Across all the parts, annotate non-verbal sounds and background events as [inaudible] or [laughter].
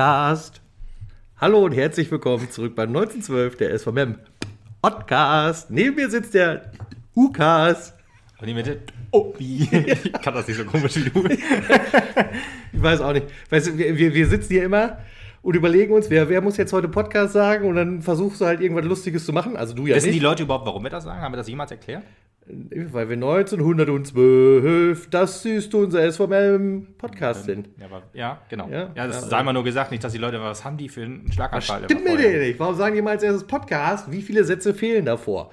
Podcast. Hallo und herzlich willkommen zurück bei 1912, der SVM Podcast. Neben mir sitzt der Ukas. Und die Mitte, oh? Ich kann das nicht so komisch wie du. [laughs] Ich weiß auch nicht. Weißt du, wir, wir- sitzen hier immer und überlegen uns, wer, wer muss jetzt heute Podcast sagen und dann versuchst du halt irgendwas Lustiges zu machen. Also du ja Wissen die nicht, Leute überhaupt, warum wir das sagen? Haben wir das jemals erklärt? Weil wir 1912, das ist unser SVM Podcast sind. Ja, aber, ja genau. Ja, Ja, das ja, sei mal nur gesagt, nicht, dass die Leute, was haben die für einen Schlaganfall? Stimmt mir denn nicht. Warum sagen die mal als erstes Podcast? Wie viele Sätze fehlen davor?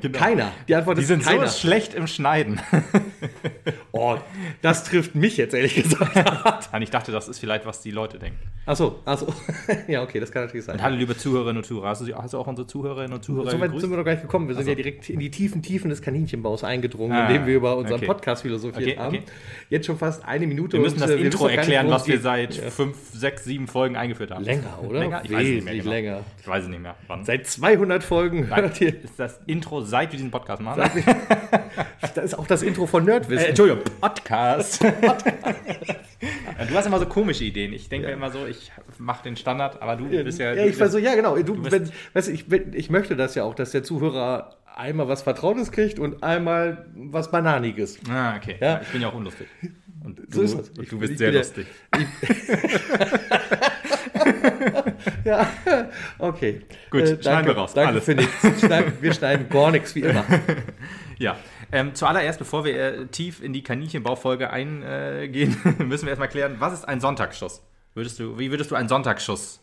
Genau. [laughs] Keiner. Die Antwort Die ist sind keiner. so schlecht im Schneiden. [laughs] Oh, [laughs] das trifft mich jetzt ehrlich gesagt. [laughs] Und ich dachte, das ist vielleicht, was die Leute denken. Achso, achso. [laughs] ja, okay, das kann natürlich sein. Und hallo, liebe Zuhörerinnen und Zuhörer. Hast du, hast du auch unsere Zuhörerinnen und Zuhörer So weit gegrüßt? sind wir noch gar nicht gekommen. Wir sind Ach so. ja direkt in die tiefen Tiefen des Kaninchenbaus eingedrungen, Ah, indem wir über unseren okay. Podcast philosophiert Okay, haben. okay. Jetzt schon fast eine Minute. wir müssen und, das äh, wissen Intro erklären, was wir seit geht. fünf, sechs, sieben Folgen eingeführt haben. Länger, oder? Länger? Ich weiß es nicht mehr Wesentlich genau. länger. Ich weiß es nicht mehr. Wann? Seit 200 Folgen Nein, hört ihr. ist das Intro, seit wir diesen Podcast machen? Das ist auch das Intro von Nerdwissen. Äh, Entschuldigung, Podcast. [laughs] du hast immer so komische Ideen. Ich denke mir immer so, ich mache den Standard, aber du bist ja. ja, du ich so, ja, genau. Du, bist- wenn, weißt du, ich, ich möchte das ja auch, dass der Zuhörer einmal was Vertrautes kriegt und einmal was Bananiges. Ah, okay. Ja. Ja. Ich bin ja auch unlustig. Und du, So ist es. Ich- du bist ich sehr ja- lustig. [laughs] Ja, okay. Gut, Äh, schneiden danke, wir raus. Danke Alles. für [laughs] nichts. Schneiden, wir schneiden gar nichts, wie immer. Ja. Ähm, zuallererst, bevor wir äh, tief in die Kaninchenbaufolge eingehen, [laughs] müssen wir erstmal klären, was ist ein Sonntagsschuss? Würdest du, wie würdest du einen Sonntagsschuss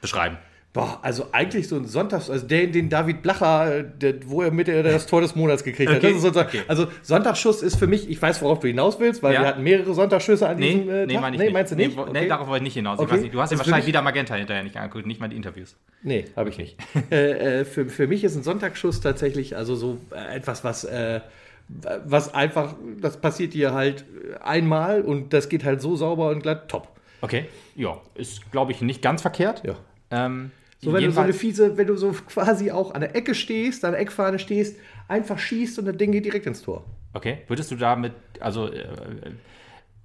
beschreiben? Boah, also eigentlich so ein Sonntags, also den, den David Blacher, äh, der, wo er mit der das Tor des Monats gekriegt hat. Okay, Das ist so, okay. Also Sonntagsschuss ist für mich, ich weiß, worauf du hinaus willst, weil Ja. wir hatten mehrere Sonntagsschüsse an Nee, diesem äh, nee, Tag. nee, nicht. meinst du nicht? Nee, wo- nee, Okay. darauf wollte ich nicht hinaus. Ich Okay. nicht, du hast ja wahrscheinlich wieder Magenta hinterher nicht angeguckt, nicht mal die Interviews. Nee, habe ich nicht. [laughs] äh, äh, für, für mich ist ein Sonntagsschuss tatsächlich also so äh, etwas, was, äh, was einfach, das passiert dir halt einmal und das geht halt so sauber und glatt top. Okay, ja, ist, glaube ich, nicht ganz verkehrt. Ja. Ähm, So, wenn du so eine fiese, wenn du so quasi auch an der Ecke stehst, an der Eckfahne stehst, einfach schießt und das Ding geht direkt ins Tor. Okay, würdest du damit, also äh,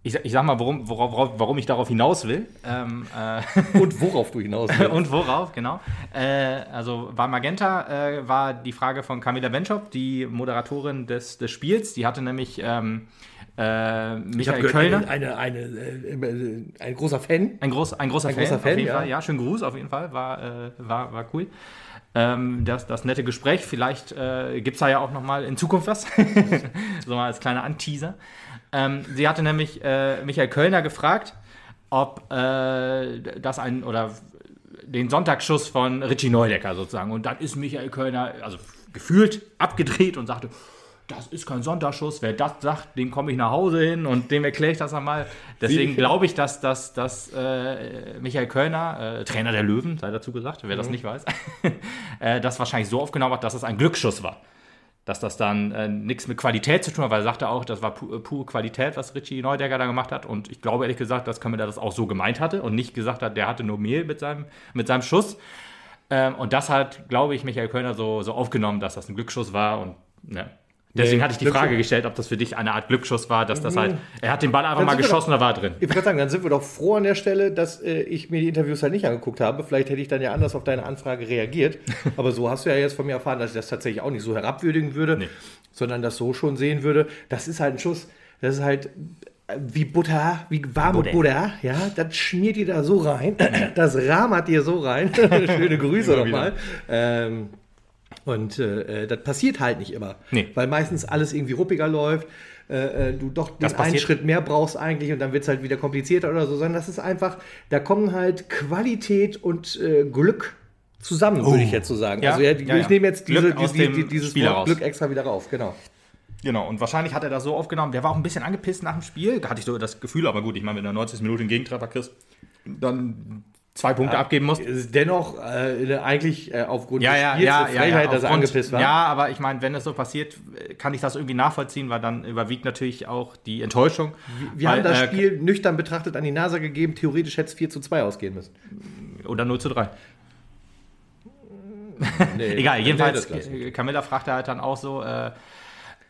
ich, sag- ich sag mal, warum, worauf, warum ich darauf hinaus will. Ähm, äh, Und worauf du hinaus [laughs] willst. und worauf, genau. Äh, also bei Magenta äh, war die Frage von Camilla Benschop, die Moderatorin des, des Spiels. Die hatte nämlich ähm, äh, Michael Kölner. Eine, eine, äh, ein großer Fan. Ein, groß, ein großer Ein Fan, großer Fan, auf jeden ja. Fall. Ja, schönen Gruß auf jeden Fall. War, äh, war, war cool. Ähm, das, das nette Gespräch. Vielleicht äh, gibt es da ja auch noch mal in Zukunft was. [laughs] so mal als kleiner Anteaser. Ähm, sie hatte nämlich äh, Michael Kölner gefragt, ob äh, das ein oder den Sonntagsschuss von Richie Neudecker sozusagen. Und dann ist Michael Kölner, also gefühlt, abgedreht und sagte, das ist kein Sonntagsschuss. Wer das sagt, dem komme ich nach Hause hin und dem erkläre ich das einmal. Deswegen glaube ich, dass, dass, dass äh, Michael Kölner, äh, Trainer der Löwen, sei dazu gesagt, wer das Mhm. nicht weiß, [laughs] äh, das wahrscheinlich so aufgenommen hat, dass es ein Glücksschuss war. Dass das dann äh, nichts mit Qualität zu tun hat, weil er sagte auch, das war pu äh, pure Qualität, was Richie Neudecker da gemacht hat. Und ich glaube ehrlich gesagt, dass Kamila das auch so gemeint hatte und nicht gesagt hat, der hatte nur Mehl mit seinem, mit seinem Schuss. Ähm, und das hat, glaube ich, Michael Kölner so, so aufgenommen, dass das ein Glücksschuss war. Und ne. Deswegen Nee, hatte ich die Frage gestellt, ob das für dich eine Art Glücksschuss war, dass das halt, er hat den Ball einfach mal geschossen, da war drin. Ich würde sagen, dann sind wir doch froh an der Stelle, dass äh, ich mir die Interviews halt nicht angeguckt habe. Vielleicht hätte ich dann ja anders auf deine Anfrage reagiert. [laughs] Aber so hast du ja jetzt von mir erfahren, dass ich das tatsächlich auch nicht so herabwürdigen würde, Nee. sondern das so schon sehen würde. Das ist halt ein Schuss, das ist halt äh, wie Butter, wie warme Butter. Butter, ja, das schmiert dir da so rein, [clears throat] das rahmert dir so rein. [laughs] Schöne Grüße nochmal. Ähm, und äh, äh, das passiert halt nicht immer, Nee. weil meistens alles irgendwie ruppiger läuft. Äh, äh, du doch den Das einen Schritt mehr brauchst eigentlich und dann wird es halt wieder komplizierter oder so, sondern das ist einfach, da kommen halt Qualität und äh, Glück zusammen, würde ich jetzt so sagen. Oh. Ja, also ja, ich ja. nehme jetzt diese, aus die, dieses. Glück extra wieder rauf, genau. Genau, und wahrscheinlich hat er das so aufgenommen. Der war auch ein bisschen angepisst nach dem Spiel. Hatte ich so das Gefühl, aber gut, ich meine, wenn du 90 Minuten einen Gegentreffer kriegst, dann zwei Punkte abgeben musst. Dennoch äh, eigentlich äh, aufgrund Ja, ja, ja, eine ja, Frechheit, ja, dass er angepisst war. Ja, aber ich meine, wenn es so passiert, kann ich das irgendwie nachvollziehen, weil dann überwiegt natürlich auch die Enttäuschung. Wir weil, haben das äh, Spiel nüchtern betrachtet an die Nase gegeben, theoretisch hätte es 4 zu 2 ausgehen müssen. Oder 0 zu 3. [laughs] Nee, Egal, jedenfalls, Camilla fragte halt dann auch so, äh,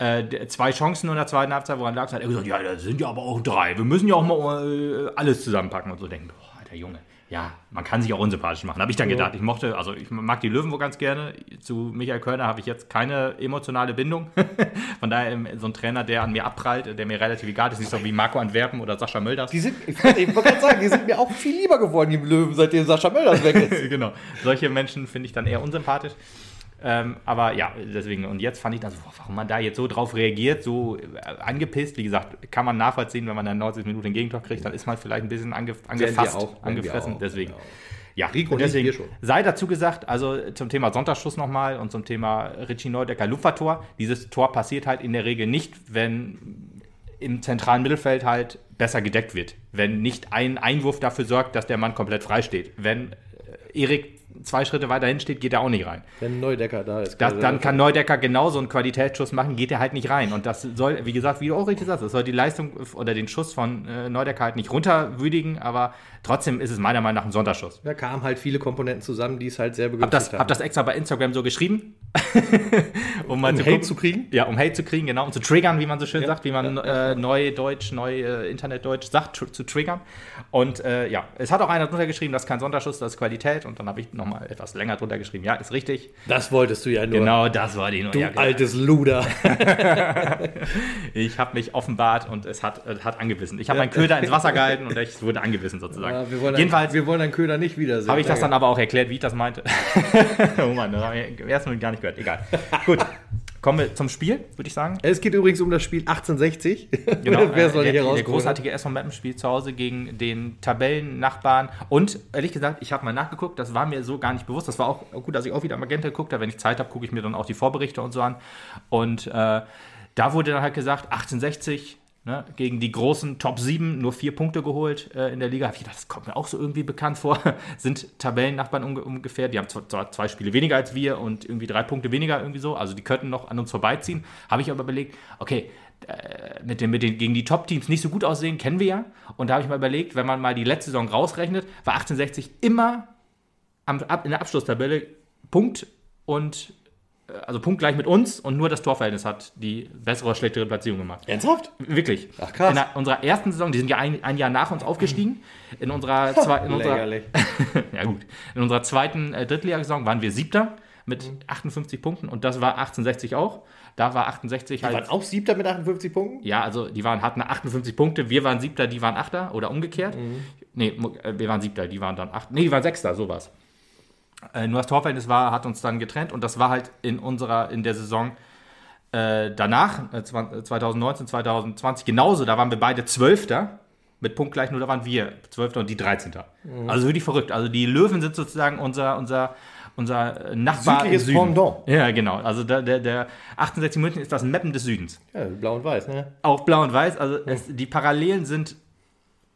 äh, zwei Chancen in der zweiten Halbzeit, woran lag es? Hat er gesagt, ja, das sind ja aber auch drei. Wir müssen ja auch mal äh, alles zusammenpacken und so denken. Boah, Alter, der Junge. Ja, man kann sich auch unsympathisch machen, habe ich dann gedacht. Ich mochte, also ich mag die Löwen wohl ganz gerne. Zu Michael Körner habe ich jetzt keine emotionale Bindung. [laughs] Von daher ähm, so ein Trainer, der an mir abprallt, der mir relativ egal ist, nicht so wie Marco Antwerpen oder Sascha Mölders. Die sind, ich wollte gerade sagen, die sind mir auch viel lieber geworden, die Löwen, seitdem Sascha Mölders weg ist. [laughs] genau. Solche Menschen finde ich dann eher unsympathisch. Ähm, aber ja, deswegen, und jetzt fand ich das, warum man da jetzt so drauf reagiert, so äh, angepisst. Wie gesagt, kann man nachvollziehen, wenn man dann 90 Minuten den Gegentor kriegt, dann ist man vielleicht ein bisschen ange, angefasst, auch, angefressen. auch, deswegen. genau. Ja, Rico und deswegen schon. sei dazu gesagt, also zum Thema Sonntagsschuss nochmal und zum Thema Richie Neudecker Lupfertor. Dieses Tor passiert halt in der Regel nicht, wenn im zentralen Mittelfeld halt besser gedeckt wird. Wenn nicht ein Einwurf dafür sorgt, dass der Mann komplett frei steht. Wenn äh, Erik zwei Schritte weiter hin steht, geht er auch nicht rein. Wenn Neudecker da ist. Das, dann kann Neudecker genauso einen Qualitätsschuss machen, geht er halt nicht rein. Und das soll, wie gesagt, wie du auch richtig sagst, das soll die Leistung oder den Schuss von äh, Neudecker halt nicht runterwürdigen, aber trotzdem ist es meiner Meinung nach ein Sonderschuss. Da kamen halt viele Komponenten zusammen, die es halt sehr Hab begünstigt das, haben. hab das extra bei Instagram so geschrieben, [laughs] um mal um zu Hate gucken. zu kriegen? Ja, um Hate zu kriegen, genau, um zu triggern, wie man so schön Ja, sagt, wie man ja, äh, Neudeutsch, neu äh, Internetdeutsch sagt, tr zu triggern. Und äh, ja, es hat auch einer drunter geschrieben, das ist kein Sonderschuss, das ist Qualität. Und dann habe ich nochmal etwas länger drunter geschrieben, ja, ist richtig. Das wolltest du ja nur. Genau, das war die Du ja, genau. altes Luder. [laughs] Ich habe mich offenbart und es hat, es hat angebissen. Ich habe meinen Köder ins Wasser gehalten und es wurde angebissen sozusagen. Ja, wir wollen Jedenfalls wir wollen deinen Köder nicht wiedersehen. habe ich das dann aber auch erklärt, wie ich das meinte. [laughs] oh Mann, das habe ich Moment gar nicht gehört. Egal. [laughs] Gut, kommen wir zum Spiel, würde ich sagen. Es geht übrigens um das Spiel 1860. [laughs] Genau, [laughs] Wer soll äh, hier der, der rauskommen? großartige SV Meppen spielt zu Hause gegen den Tabellennachbarn. Und ehrlich gesagt, ich habe mal nachgeguckt, das war mir so gar nicht bewusst. Das war auch gut, dass ich auch wieder Magenta geguckt habe. Wenn ich Zeit habe, gucke ich mir dann auch die Vorberichte und so an. Und äh, da wurde dann halt gesagt, 1860 ne, gegen die großen Top 7 nur vier Punkte geholt äh, in der Liga. Das kommt mir auch so irgendwie bekannt vor. [laughs] Sind Tabellennachbarn unge ungefähr. Die haben zwar- zwei Spiele weniger als wir und irgendwie drei Punkte weniger irgendwie so. Also die könnten noch an uns vorbeiziehen. Habe ich aber überlegt, okay, äh, mit den, mit den gegen die Top-Teams nicht so gut aussehen, kennen wir ja. Und da habe ich mal überlegt, wenn man mal die letzte Saison rausrechnet, war 1860 immer am, ab, in der Abschlusstabelle Punkt und also punktgleich mit uns und nur das Torverhältnis hat die bessere oder schlechtere Platzierung gemacht. Ernsthaft? Wirklich. Ach, krass. In der, unserer ersten Saison, die sind ja ein, ein Jahr nach uns aufgestiegen. In unserer, zwei, in unserer, [laughs] ja gut. In unserer zweiten äh, Drittligasaison waren wir Siebter mit 58 Punkten und das war 1860 auch. Da war 68 Die waren halt. auch Siebter mit 58 Punkten? Ja, also die waren, hatten 58 Punkte, wir waren Siebter, die waren Achter oder umgekehrt. Nee, mu- äh, wir waren Siebter, die waren dann Achter. Nee, die waren Sechster, sowas. Äh, nur das Torverhältnis war, hat uns dann getrennt und das war halt in unserer, in der Saison äh, danach, äh, 20- 2019, 2020 genauso, da waren wir beide Zwölfter mit punktgleich, nur da waren wir Zwölfter und die 13. Also wirklich verrückt. Also die Löwen sind sozusagen unser, unser, unser äh, Nachbar Südliches im Süden. Pendant. Ja, genau. Also der, der, der 1860 München ist das Mappen des Südens. Ja, blau und weiß, ne? Auch blau und weiß, also es, die Parallelen sind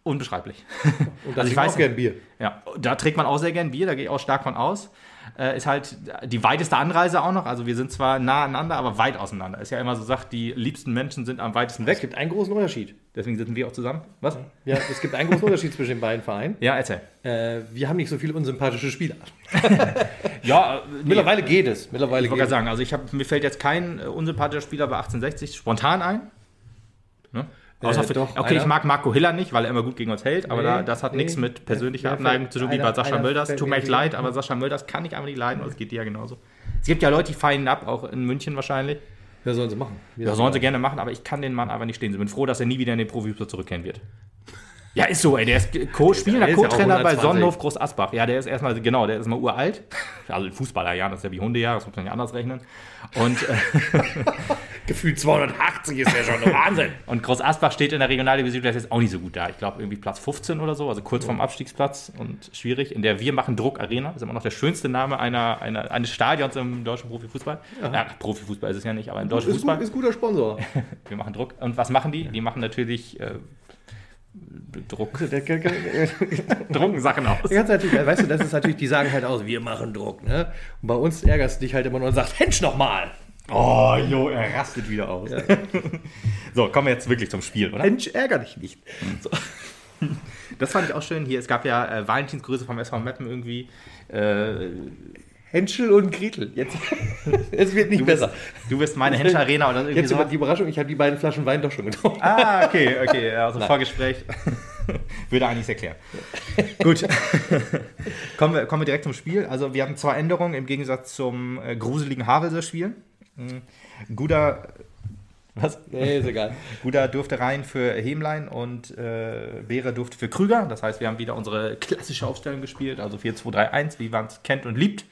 unbeschreiblich. [laughs] Und da Also ich weiß auch gern Bier. Ja, da trägt man auch sehr gern Bier, da gehe ich auch stark von aus. Äh, ist halt die weiteste Anreise auch noch. Also wir sind zwar nah aneinander, aber weit auseinander. Ist ja immer so sagt, die liebsten Menschen sind am weitesten Es weg. gibt einen großen Unterschied. Deswegen sitzen wir auch zusammen. Was? Ja, es gibt einen großen Unterschied zwischen den beiden Vereinen. Ja, erzähl. Äh, wir haben nicht so viele unsympathische Spieler. [laughs] Ja, [laughs] nee, Mittlerweile geht es. Mittlerweile ich wollte gerade sagen, also ich hab, mir fällt jetzt kein äh, unsympathischer Spieler bei 1860 spontan ein. Ne? Außer Äh, für, doch, okay, ich einer. mag Marco Hiller nicht, weil er immer gut gegen uns hält, aber Nee, da, das hat nee. nichts mit persönlicher Ja, Abneigung zu tun wie bei Sascha Mölders. Tut mir echt leid, aber Sascha Mölders kann ich einfach nicht leiden und es geht dir ja genauso. Es gibt ja Leute, die feiern ihn ab, auch in München wahrscheinlich. Ja, sollen sie machen. Wir Ja, sollen sie gerne machen, aber ich kann den Mann einfach nicht stehen. Ich bin froh, dass er nie wieder in den Profifußball zurückkehren wird. Ja, ist so, ey. Der ist Co spielender Der ist ja auch Co-Trainer bei 120. Sonnenhof Groß Asbach. Ja, der ist erstmal, genau, der ist mal uralt. [laughs] Also in Fußballerjahren, das ist ja wie Hundejahr, das muss man ja anders rechnen. Und, äh, [laughs] Gefühlt 280 ist ja schon Wahnsinn. [laughs] und Groß Asbach steht in der Regionaldivision, der ist jetzt auch nicht so gut da. Ich glaube, irgendwie Platz 15 oder so, also kurz vorm Abstiegsplatz und schwierig. In der Wir machen Druck Arena, das ist immer noch der schönste Name einer, einer, eines Stadions im deutschen Profifußball. Ja. Profifußball ist es ja nicht, aber im deutschen Ist, Fußball. gut, ist guter Sponsor. [laughs] Wir machen Druck. Und was machen die? Die machen natürlich äh, Druck. Der, der, der, [laughs] drucken Sachen aus. der natürlich, weißt du, das ist natürlich, die sagen halt aus, wir machen Druck, ne? Und bei uns ärgerst du dich halt immer nur und sagst, Hensch nochmal. Oh, jo, er rastet wieder aus. [laughs] so, kommen wir jetzt wirklich zum Spiel, oder? Hensch, ärger dich nicht. So. [laughs] Das fand ich auch schön. Hier, es gab ja äh, Valentinsgrüße vom SV Meppen irgendwie. Äh, Henschel und Gretel. Jetzt, [laughs] es wird nicht du, bist, besser. du bist meine Hensch Arena oder irgendwie Jetzt so. aber die Überraschung, ich habe die beiden Flaschen Wein doch schon getrunken. Ah, okay, okay, ja, also Nein. Vorgespräch. Würde eigentlich erklären. Gut. kommen, wir, kommen wir direkt zum Spiel. Also wir haben zwei Änderungen im Gegensatz zum äh, gruseligen Havelse-Spiel. Mhm. Guter was? Nee, ist egal. [laughs] Guda durfte rein für Hemlein und äh, Beere durfte für Krüger. Das heißt, wir haben wieder unsere klassische Aufstellung gespielt, also 4-2-3-1, wie man es kennt und liebt.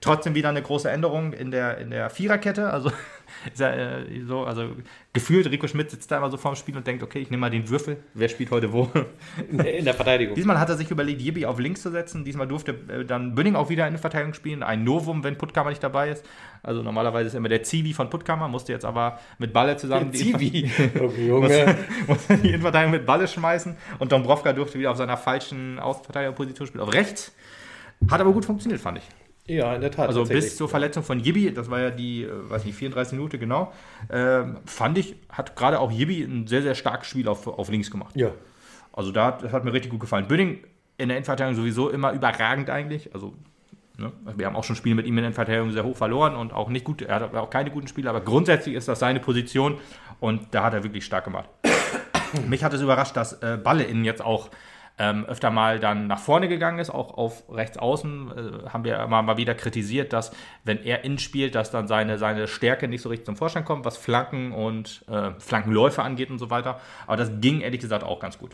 Trotzdem wieder eine große Änderung in der, in der Viererkette. Also, [laughs] ja, äh, so, also gefühlt, Rico Schmidt sitzt da immer so vorm Spiel und denkt, okay, ich nehme mal den Würfel. Wer spielt heute wo? [laughs] In der Verteidigung. Diesmal hat er sich überlegt, Jibi auf links zu setzen. Diesmal durfte äh, dann Bünning auch wieder in der Verteidigung spielen. Ein Novum, wenn Puttkammer nicht dabei ist. Also normalerweise ist immer der Zivi von Puttkammer, musste jetzt aber mit Balle zusammen die, Zivi. [laughs] Okay, Junge. musste die Innenverteidigung mit Balle schmeißen. Und Dombrovka durfte wieder auf seiner falschen Außenverteidigerposition spielen, auf rechts. Hat aber gut funktioniert, fand ich. Ja, in der Tat. Also bis zur Verletzung von Yibi, das war ja die, äh, weiß nicht, 34 Minuten genau, äh, fand ich, hat gerade auch Yibi ein sehr, sehr starkes Spiel auf, auf links gemacht. Ja. Also da, das hat mir richtig gut gefallen. Bünning in der Endverteidigung sowieso immer überragend eigentlich. Also ne, wir haben auch schon Spiele mit ihm in der Endverteidigung sehr hoch verloren und auch nicht gut, er hat auch keine guten Spiele, aber grundsätzlich ist das seine Position und da hat er wirklich stark gemacht. [coughs] Mich hat es überrascht, dass äh, Balle innen jetzt auch ähm, öfter mal dann nach vorne gegangen ist, auch auf rechts außen, äh, haben wir immer mal wieder kritisiert, dass wenn er innen spielt, dass dann seine, seine Stärke nicht so richtig zum Vorschein kommt, was Flanken und äh, Flankenläufe angeht und so weiter. Aber das ging ehrlich gesagt auch ganz gut.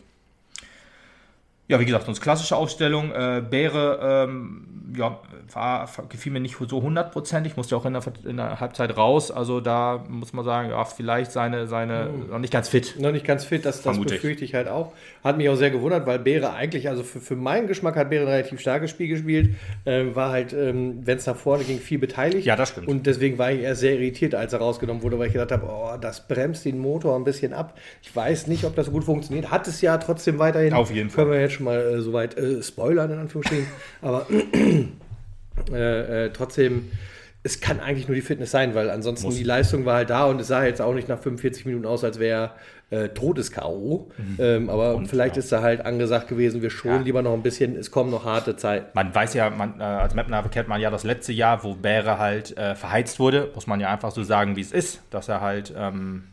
Ja, wie gesagt, uns klassische Aufstellung. Äh, Bäre, ähm, ja, war, gefiel mir nicht so hundertprozentig, musste auch in der, in der, Halbzeit raus. Also da muss man sagen, ja, vielleicht seine, seine oh. noch nicht ganz fit. Noch nicht ganz fit, das, das befürchte ich halt auch. Hat mich auch sehr gewundert, weil Bäre eigentlich, also für, für meinen Geschmack hat Bäre ein relativ starkes Spiel gespielt. Ähm, war halt, ähm, wenn es nach vorne ging, viel beteiligt. Ja, das stimmt. Und deswegen war ich eher sehr irritiert, als er rausgenommen wurde, weil ich gedacht habe, oh, das bremst den Motor ein bisschen ab. Ich weiß nicht, ob das so gut funktioniert. Hat es ja trotzdem weiterhin. Auf jeden Fall. Können wir jetzt schon mal äh, soweit äh, spoilern, in Anführungsstrichen. [laughs] Aber [clears throat] äh, äh, trotzdem, es kann eigentlich nur die Fitness sein, weil ansonsten Muss. die Leistung war halt da und es sah jetzt auch nicht nach 45 Minuten aus, als wäre äh, totes K.O. Mhm. Ähm, aber und, vielleicht ja. ist da halt angesagt gewesen, wir schonen ja. lieber noch ein bisschen, es kommen noch harte Zeiten. Man weiß ja, man, äh, als Mapner kennt man ja das letzte Jahr, wo Bäre halt äh, verheizt wurde, muss man ja einfach so sagen, wie es ist, dass er halt ähm,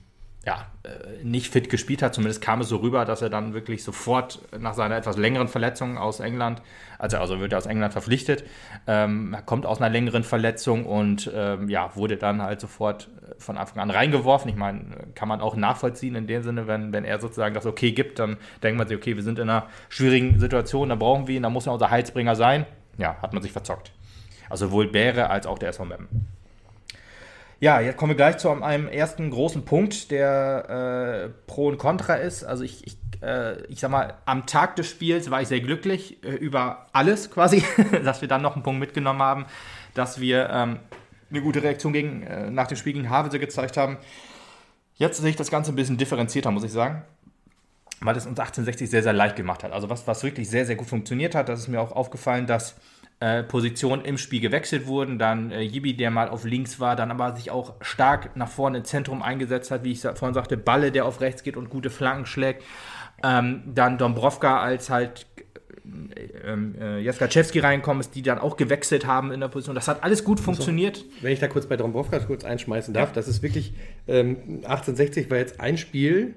ja, äh, nicht fit gespielt hat. Zumindest kam es so rüber, dass er dann wirklich sofort nach seiner etwas längeren Verletzung aus England, also, also wird er aus England verpflichtet, ähm, kommt aus einer längeren Verletzung und ähm, ja, wurde dann halt sofort äh, von Anfang an reingeworfen. Ich meine, kann man auch nachvollziehen in dem Sinne, wenn, wenn er sozusagen das okay gibt, dann denkt man sich, okay, wir sind in einer schwierigen Situation, da brauchen wir ihn, da muss er unser Heilsbringer sein. Ja, hat man sich verzockt. Also sowohl Bäre als auch der SV Meppen. Ja, jetzt kommen wir gleich zu einem ersten großen Punkt, der äh, Pro und Contra ist. Also ich, ich, äh, ich sag mal, am Tag des Spiels war ich sehr glücklich äh, über alles quasi, [laughs] dass wir dann noch einen Punkt mitgenommen haben, dass wir ähm, eine gute Reaktion gegen, äh, nach dem Spiel gegen Havelse gezeigt haben. Jetzt sehe ich das Ganze ein bisschen differenzierter, muss ich sagen weil es uns 1860 sehr, sehr leicht gemacht hat. Also was, was wirklich sehr, sehr gut funktioniert hat, das ist mir auch aufgefallen, dass äh, Positionen im Spiel gewechselt wurden. Dann äh, Yibi, der mal auf links war, dann aber sich auch stark nach vorne im Zentrum eingesetzt hat, wie ich vorhin sagte, Balle, der auf rechts geht und gute Flanken schlägt. Ähm, dann Dombrovka als halt äh, ähm, äh, Jaskaczewski reinkommen ist, die dann auch gewechselt haben in der Position. Das hat alles gut funktioniert. So, wenn ich da kurz bei Dombrovka kurz einschmeißen darf, ja. das ist wirklich, ähm, 1860 war jetzt ein Spiel,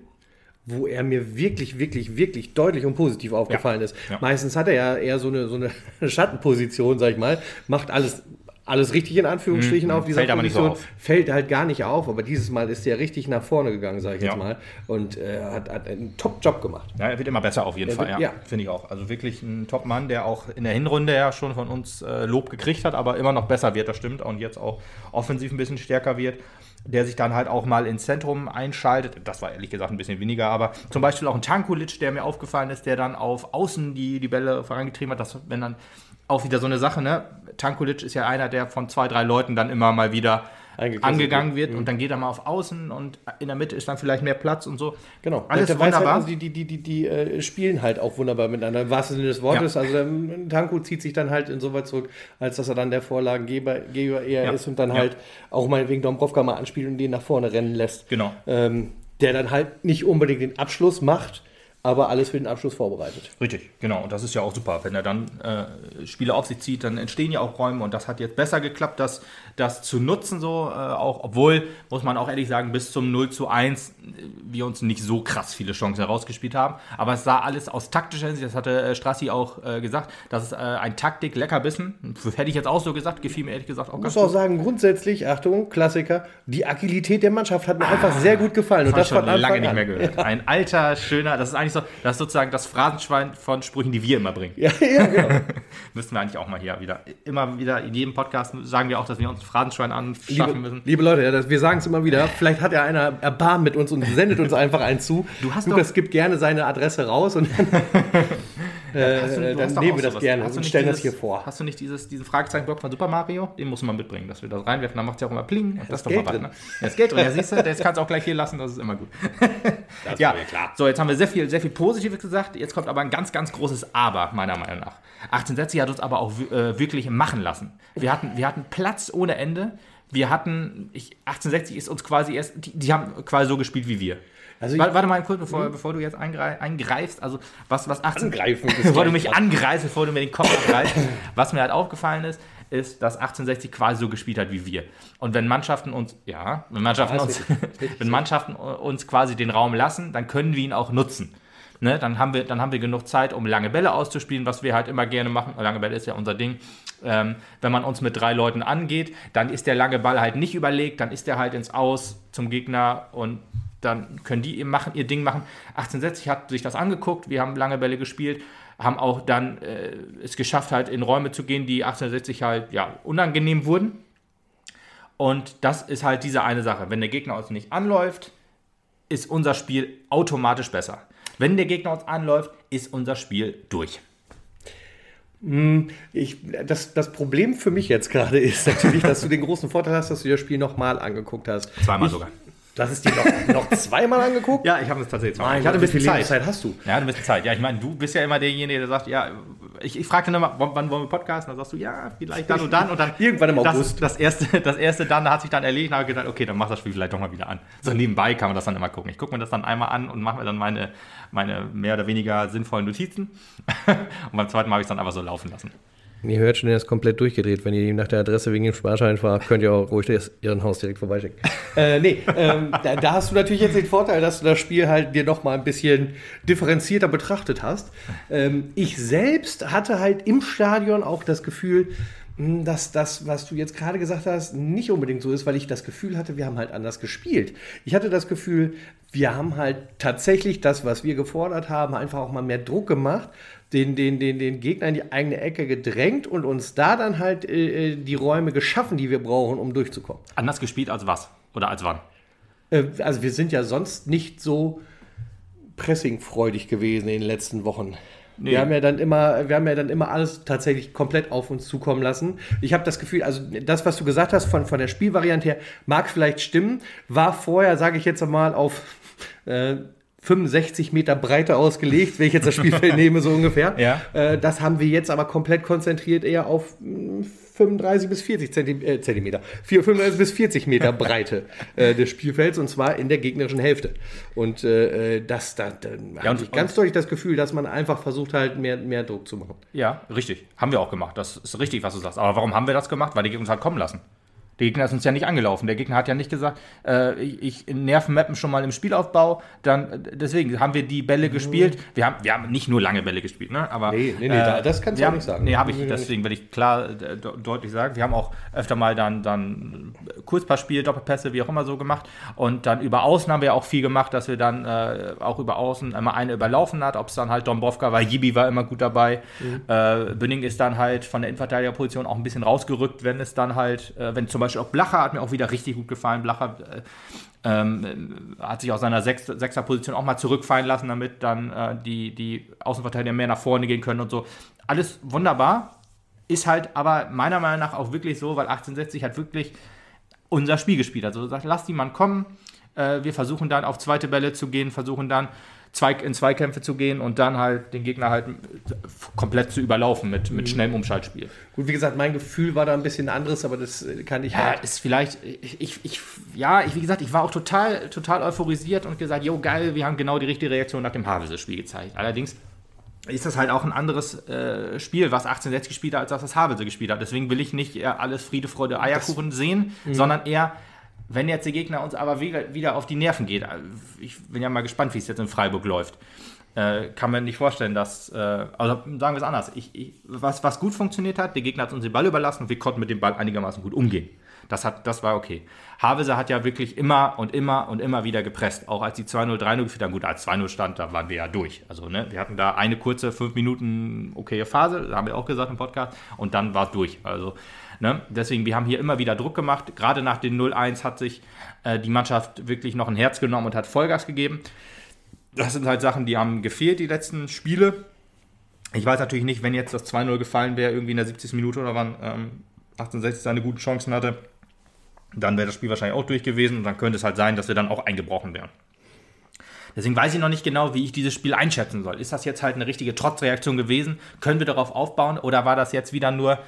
wo er mir wirklich, wirklich, wirklich deutlich und positiv aufgefallen ja. ist. Ja. Meistens hat er ja eher so eine, so eine [laughs] Schattenposition, sag ich mal, macht alles, alles richtig in Anführungsstrichen mhm. auf dieser fällt Position, aber nicht so auf. fällt halt gar nicht auf, aber dieses Mal ist er richtig nach vorne gegangen, sage ich ja. jetzt mal, und äh, hat, hat einen Top-Job gemacht. Ja, er wird immer besser auf jeden er Fall, wird, ja, finde ich auch. Also wirklich ein Top-Mann, der auch in der Hinrunde ja schon von uns äh, Lob gekriegt hat, aber immer noch besser wird, das stimmt, und jetzt auch offensiv ein bisschen stärker wird der sich dann halt auch mal ins Zentrum einschaltet. Das war ehrlich gesagt ein bisschen weniger, aber zum Beispiel auch ein Tankulic, der mir aufgefallen ist, der dann auf Außen die, die Bälle vorangetrieben hat. Das, wenn dann auch wieder so eine Sache, ne? Tankulic ist ja einer, der von zwei, drei Leuten dann immer mal wieder angegangen wird mhm. und dann geht er mal auf Außen und in der Mitte ist dann vielleicht mehr Platz und so. Genau. Alles der wunderbar. Halt, also die die, die, die, die äh, spielen halt auch wunderbar miteinander, im wahrsten Sinne des Wortes. Ja. Also der Tanku zieht sich dann halt insoweit zurück, als dass er dann der Vorlagengeber Geber eher ja. ist und dann ja. halt auch meinetwegen Dombrovka mal anspielt und den nach vorne rennen lässt. Genau. Ähm, der dann halt nicht unbedingt den Abschluss macht, aber alles für den Abschluss vorbereitet. Richtig, genau. Und das ist ja auch super. Wenn er dann äh, Spiele auf sich zieht, dann entstehen ja auch Räume und das hat jetzt besser geklappt, das, das zu nutzen, so äh, auch, obwohl, muss man auch ehrlich sagen, bis zum 0 zu 1 äh, wir uns nicht so krass viele Chancen herausgespielt haben. Aber es sah alles aus taktischer Hinsicht, das hatte äh, Strassi auch äh, gesagt, das ist äh, ein Taktik-Leckerbissen. Hätte ich jetzt auch so gesagt, gefiel mir ehrlich gesagt auch Ich ganz muss auch gut. sagen, grundsätzlich, Achtung, Klassiker, die Agilität der Mannschaft hat mir einfach sehr gut gefallen. Und Das das ich schon lange nicht mehr gehört. Ein alter, schöner, das ist eigentlich so, das ist sozusagen das Phrasenschwein von Sprüchen, die wir immer bringen. Ja, ja, genau. [laughs] Müssten wir eigentlich auch mal hier wieder, immer wieder in jedem Podcast sagen wir auch, dass wir uns ein Phrasenschwein anschaffen Liebe, müssen. liebe Leute, ja, das, wir sagen es immer wieder, vielleicht hat ja einer Erbarmen mit uns und sendet uns einfach einen zu. Du hast Lukas doch- gibt gerne seine Adresse raus und [laughs] äh, du- du dann nehmen wir das sowas. gerne Hast und stellen das hier vor. Hast du nicht dieses, diesen Fragezeichenblock von Super Mario? Den muss man mitbringen, dass wir das reinwerfen. Dann macht es ja auch immer Pling. Und das ist doch Geld mal drin. ne? Da ist Geld drin. Ja, siehst du, das kannst du auch gleich hier lassen, das ist immer gut. [laughs] ja, klar. So, jetzt haben wir sehr viel, sehr viel Positives gesagt. Jetzt kommt aber ein ganz, ganz großes Aber, meiner Meinung nach. 1860 hat uns aber auch äh, wirklich machen lassen. Wir hatten, wir hatten Platz ohne Ende. Wir hatten, ich, 1860 ist uns quasi erst, die, die haben quasi so gespielt wie wir. Also warte, warte mal kurz, bevor, bevor du jetzt eingreif, eingreifst. Also, was, was 18, Angreifen [laughs] bevor du mich angreifst, bevor du mir den Kopf abreißt. [laughs] Was mir halt aufgefallen ist, ist, dass 1860 quasi so gespielt hat wie wir. Und wenn Mannschaften uns, ja, wenn Mannschaften uns, [laughs] wenn Mannschaften uns quasi den Raum lassen, dann können wir ihn auch nutzen. Ne, dann, haben wir, dann haben wir genug Zeit, um lange Bälle auszuspielen, was wir halt immer gerne machen. Lange Bälle ist ja unser Ding. Ähm, wenn man uns mit drei Leuten angeht, dann ist der lange Ball halt nicht überlegt, dann ist der halt ins Aus zum Gegner und dann können die eben machen, ihr Ding machen. 1860 hat sich das angeguckt, wir haben lange Bälle gespielt, haben auch dann äh, es geschafft, halt in Räume zu gehen, die 1860 halt ja, unangenehm wurden. Und das ist halt diese eine Sache. Wenn der Gegner uns nicht anläuft, ist unser Spiel automatisch besser. Wenn der Gegner uns anläuft, ist unser Spiel durch. Ich, das, das Problem für mich jetzt gerade ist natürlich, dass du den großen Vorteil hast, dass du das Spiel nochmal angeguckt hast. Zweimal ich, sogar. Du hast es dir noch, noch zweimal angeguckt? Ja, ich habe es tatsächlich Mein Ich hatte ein bisschen Zeit. Lebenszeit hast du? Ja, ein bisschen Zeit. Ja, ich meine, du bist ja immer derjenige, der sagt, ja, ich, ich frage dann immer, wann wollen wir podcasten? Dann sagst du, ja, vielleicht dann und dann. Und dann [laughs] Irgendwann im das, August. Das erste, das erste dann hat sich dann erledigt und habe gedacht, okay, dann mach das Spiel vielleicht doch mal wieder an. So nebenbei kann man das dann immer gucken. Ich gucke mir das dann einmal an und mache mir dann meine, meine mehr oder weniger sinnvollen Notizen. [laughs] und beim zweiten Mal habe ich es dann einfach so laufen lassen. Ihr hört schon, er ist komplett durchgedreht. Wenn ihr ihm nach der Adresse wegen dem Sparschein fragt, könnt ihr auch ruhig ihren Haus direkt vorbeischicken. [laughs] äh, nee, ähm, da, da hast du natürlich jetzt den Vorteil, dass du das Spiel halt dir noch mal ein bisschen differenzierter betrachtet hast. Ähm, ich selbst hatte halt im Stadion auch das Gefühl, mh, dass das, was du jetzt gerade gesagt hast, nicht unbedingt so ist, weil ich das Gefühl hatte, wir haben halt anders gespielt. Ich hatte das Gefühl, wir haben halt tatsächlich das, was wir gefordert haben, einfach auch mal mehr Druck gemacht, den, den, den, den Gegner in die eigene Ecke gedrängt und uns da dann halt äh, die Räume geschaffen, die wir brauchen, um durchzukommen. Anders gespielt als was? Oder als wann? Äh, also wir sind ja sonst nicht so pressingfreudig gewesen in den letzten Wochen. Nee. Wir haben ja dann immer, wir haben ja dann immer alles tatsächlich komplett auf uns zukommen lassen. Ich habe das Gefühl, also das, was du gesagt hast von, von der Spielvariante her, mag vielleicht stimmen, war vorher, sage ich jetzt mal, auf äh, 65 Meter Breite ausgelegt, wenn ich jetzt das Spielfeld [laughs] nehme, so ungefähr. Ja. Äh, das haben wir jetzt aber komplett konzentriert eher auf mh, 35 bis 40 Zenti äh, Zentimeter, 4, 35 bis 40 Meter Breite äh, des Spielfelds und zwar in der gegnerischen Hälfte. Und äh, das, da, da ja, und- ich ganz deutlich das Gefühl, dass man einfach versucht halt mehr, mehr Druck zu machen. Ja, richtig. Haben wir auch gemacht. Das ist richtig, was du sagst. Aber warum haben wir das gemacht? Weil die Gegner uns halt kommen lassen. Der Gegner ist uns ja nicht angelaufen. Der Gegner hat ja nicht gesagt, äh, ich, ich nervenmappen schon mal im Spielaufbau. Dann, äh, deswegen haben wir die Bälle gespielt. Wir haben, wir haben nicht nur lange Bälle gespielt, ne? Aber, Nee, nee, nee, da- das kannst du auch nicht sagen. Nee, habe ich. Deswegen will ich klar äh, de deutlich sagen. Wir haben auch öfter mal dann, dann Kurzpassspiel, Doppelpässe, wie auch immer so gemacht. Und dann über Außen haben wir auch viel gemacht, dass wir dann äh, auch über Außen immer eine überlaufen hat. Ob es dann halt Dombrovka war, Jibi war immer gut dabei. Äh, Bünning ist dann halt von der Innenverteidigerposition auch ein bisschen rausgerückt, wenn es dann halt, äh, wenn zum Beispiel auch Blacher hat mir auch wieder richtig gut gefallen. Blacher äh, ähm, hat sich aus seiner Sechs Sechser-Position auch mal zurückfallen lassen, damit dann äh, die, die Außenverteidiger mehr nach vorne gehen können und so. Alles wunderbar. Ist halt aber meiner Meinung nach auch wirklich so, weil 1860 hat wirklich unser Spiel gespielt. Also sagt, lass die Mann kommen. Äh, wir versuchen dann auf zweite Bälle zu gehen, versuchen dann zwei, in Zweikämpfe zu gehen und dann halt den Gegner halt komplett zu überlaufen mit, mit schnellem Umschaltspiel. Gut, wie gesagt, mein Gefühl war da ein bisschen anderes, aber das äh, kann ich Ja, halt. ist vielleicht, ich, ich, ich ja, ich, wie gesagt, ich war auch total, total euphorisiert und gesagt, jo, geil, wir haben genau die richtige Reaktion nach dem Havelse-Spiel gezeigt. Allerdings ist das halt auch ein anderes äh, Spiel, was 1860 gespielt hat, als das das Havelse gespielt hat. Deswegen will ich nicht alles Friede, Freude, Eierkuchen sehen, sondern eher, wenn jetzt der Gegner uns aber wieder, auf die Nerven geht. äh, Ich bin ja mal gespannt, wie es jetzt in Freiburg läuft. Äh, kann man nicht vorstellen, dass, äh, also sagen wir es anders, ich, ich, was, was gut funktioniert hat, der Gegner hat uns den Ball überlassen und wir konnten mit dem Ball einigermaßen gut umgehen. Das, hat, das war okay. Havese hat ja wirklich immer und immer und immer wieder gepresst. Auch als die 2-0, 3-0 geführt haben. Gut, als 2-0 stand, da waren wir ja durch. Also, ne, wir hatten da eine kurze, fünf Minuten okaye Phase, haben wir auch gesagt im Podcast, und dann war es durch. Also, ne, deswegen, wir haben hier immer wieder Druck gemacht. Gerade nach den 0-1 hat sich äh, die Mannschaft wirklich noch ein Herz genommen und hat Vollgas gegeben. Das sind halt Sachen, die haben gefehlt, die letzten Spiele. Ich weiß natürlich nicht, wenn jetzt das 2-0 gefallen wäre, irgendwie in der 70. Minute oder wann ähm, 1860 seine guten Chancen hatte, dann wäre das Spiel wahrscheinlich auch durch gewesen und dann könnte es halt sein, dass wir dann auch eingebrochen wären. Deswegen weiß ich noch nicht genau, wie ich dieses Spiel einschätzen soll. Ist das jetzt halt eine richtige Trotzreaktion gewesen? Können wir darauf aufbauen oder war das jetzt wieder nur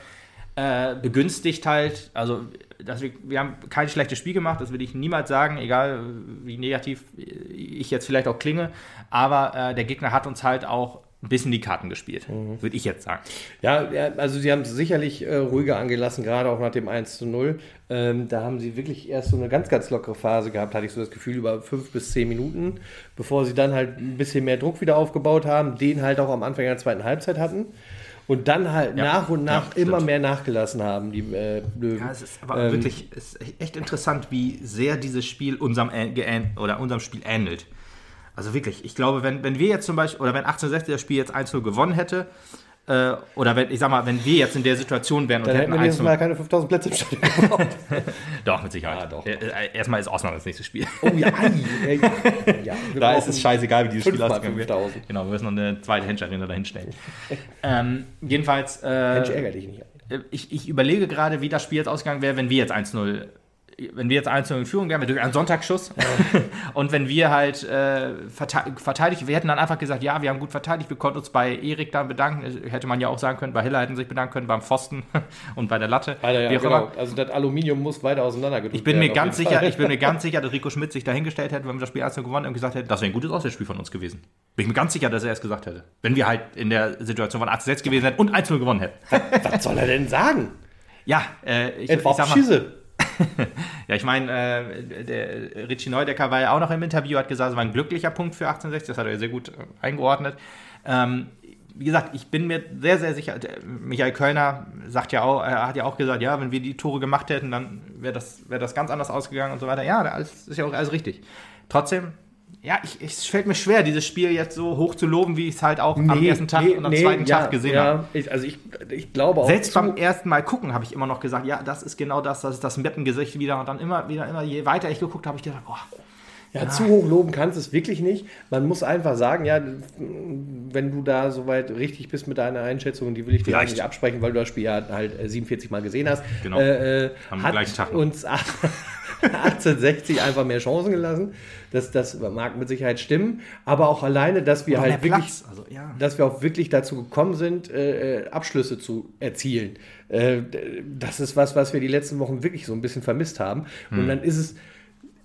äh, begünstigt halt? Also, dass wir, wir haben kein schlechtes Spiel gemacht, das will ich niemals sagen, egal wie negativ ich jetzt vielleicht auch klinge. Aber äh, der Gegner hat uns halt auch ein bisschen die Karten gespielt, würde ich jetzt sagen. Ja, also sie haben es sicherlich äh, ruhiger angelassen, gerade auch nach dem 1 zu 0. Ähm, da haben sie wirklich erst so eine ganz, ganz lockere Phase gehabt, hatte ich so das Gefühl, über fünf bis zehn Minuten, bevor sie dann halt ein bisschen mehr Druck wieder aufgebaut haben, den halt auch am Anfang der zweiten Halbzeit hatten. Und dann halt Ja, nach und nach ja, immer mehr nachgelassen haben, die äh, Löwen. Ja, es ist aber Ähm, wirklich es ist echt interessant, wie sehr dieses Spiel unserem, geähn- oder unserem Spiel ähnelt. Also wirklich, ich glaube, wenn, wenn wir jetzt zum Beispiel, oder wenn 1860 das Spiel jetzt 1-0 gewonnen hätte, äh, oder wenn, ich sag mal, wenn wir jetzt in der Situation wären und Dann hätten hätten wir nächstes Mal 1-0. keine 5000 Plätze im Stadion [laughs] gebraucht. [laughs] Doch, mit Sicherheit. Ja, doch. Äh, äh, Erstmal ist Osnabrück das nächste Spiel. oh ja, ei, äh, [laughs] ja, Da ist es scheißegal, wie dieses Spiel ausgegangen wird. 5000. Genau, wir müssen noch eine zweite Hensch-Arena dahinstellen. ähm, jedenfalls, äh, Mensch, ärger dich nicht. ich, ich überlege gerade, wie das Spiel jetzt ausgegangen wäre, wenn wir jetzt 1-0 wenn wir jetzt 1 in Führung wären, durch einen Sonntagsschuss [laughs] und wenn wir halt äh, verte- verteidigt, wir hätten dann einfach gesagt, ja, wir haben gut verteidigt, wir konnten uns bei Erik dann bedanken, hätte man ja auch sagen können, bei Hiller hätten sich bedanken können, beim Pfosten [laughs] und bei der Latte, Alter, ja, genau. Also das Aluminium muss weiter auseinandergedrückt Ich bin mir werden, auf ganz sicher, ich bin mir [laughs] ganz sicher, dass Rico Schmidt sich dahingestellt hätte, wenn wir das Spiel 1 gewonnen und gesagt hätte, das wäre ein gutes Auswärtsspiel von uns gewesen. Bin ich mir ganz sicher, dass er es gesagt hätte. Wenn wir halt in der Situation von 8 6 gewesen hätten und 1 gewonnen hätten. Was soll er denn sagen? Ja, äh, ich, ich sag mal. [laughs] Ja, ich meine, äh, der Richie Neudecker war ja auch noch im Interview, hat gesagt, es war ein glücklicher Punkt für 1860, das hat er sehr gut äh, eingeordnet. Ähm, wie gesagt, ich bin mir sehr, sehr sicher, Michael Kölner sagt ja auch, er hat ja auch gesagt, ja, wenn wir die Tore gemacht hätten, dann wäre das, wär das ganz anders ausgegangen und so weiter. Ja, das ist ja auch alles richtig. Trotzdem, ja, ich, es fällt mir schwer, dieses Spiel jetzt so hoch zu loben, wie ich es halt auch am ersten Tag und am zweiten ja, Tag gesehen ja. habe. Ich, also ich, ich glaube auch. Selbst beim ersten Mal gucken habe ich immer noch gesagt, ja, das ist genau das, das ist das Meppengesicht wieder. Und dann immer, wieder, immer, je weiter ich geguckt habe, ich gedacht, boah, Ja, zu hoch loben kannst du es wirklich nicht. Man muss einfach sagen, ja, wenn du da soweit richtig bist mit deiner Einschätzung, die will ich dir Vielleicht. eigentlich absprechen, weil du das Spiel ja halt äh, 47 Mal gesehen hast. Genau. Äh, äh, Am gleichen Tag uns [laughs] 1860 einfach mehr Chancen gelassen. Das, das mag mit Sicherheit stimmen. Aber auch alleine, dass wir halt wirklich Also, ja. dass wir auch wirklich dazu gekommen sind, äh, äh, Abschlüsse zu erzielen. Äh, das ist was, was wir die letzten Wochen wirklich so ein bisschen vermisst haben. Und dann ist es,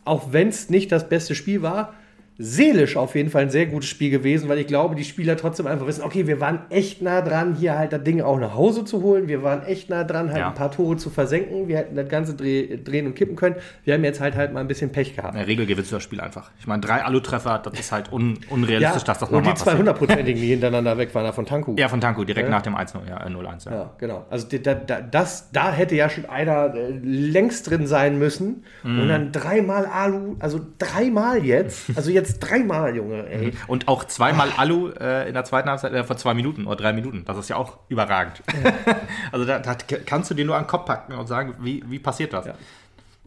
auch wenn es nicht das beste Spiel war, seelisch auf jeden Fall ein sehr gutes Spiel gewesen, weil ich glaube, die Spieler trotzdem einfach wissen, okay, wir waren echt nah dran, hier halt das Ding auch nach Hause zu holen. Wir waren echt nah dran, halt Ja. ein paar Tore zu versenken. Wir hätten das Ganze dreh, drehen und kippen können. Wir haben jetzt halt halt mal ein bisschen Pech gehabt. In der Regel gewinnst du das Spiel einfach. Ich meine, drei Alu-Treffer, das ist halt un unrealistisch, dass das und nochmal die 200-prozentigen, die [laughs] hintereinander weg waren, da von Tanku. Ja, von Tanko, direkt Ja. nach dem 1-0, ja, äh, 0-1. Ja. Ja, genau. Also da, da, das, da hätte ja schon einer äh, längst drin sein müssen. Mhm. Und dann dreimal Alu, also dreimal jetzt. Also jetzt dreimal, Junge, ey. Und auch zweimal Alu äh, in der zweiten Halbzeit äh, von zwei Minuten oder drei Minuten. Das ist ja auch überragend. [laughs] also da, da kannst du dir nur an den Kopf packen und sagen, wie, wie passiert das? Ja.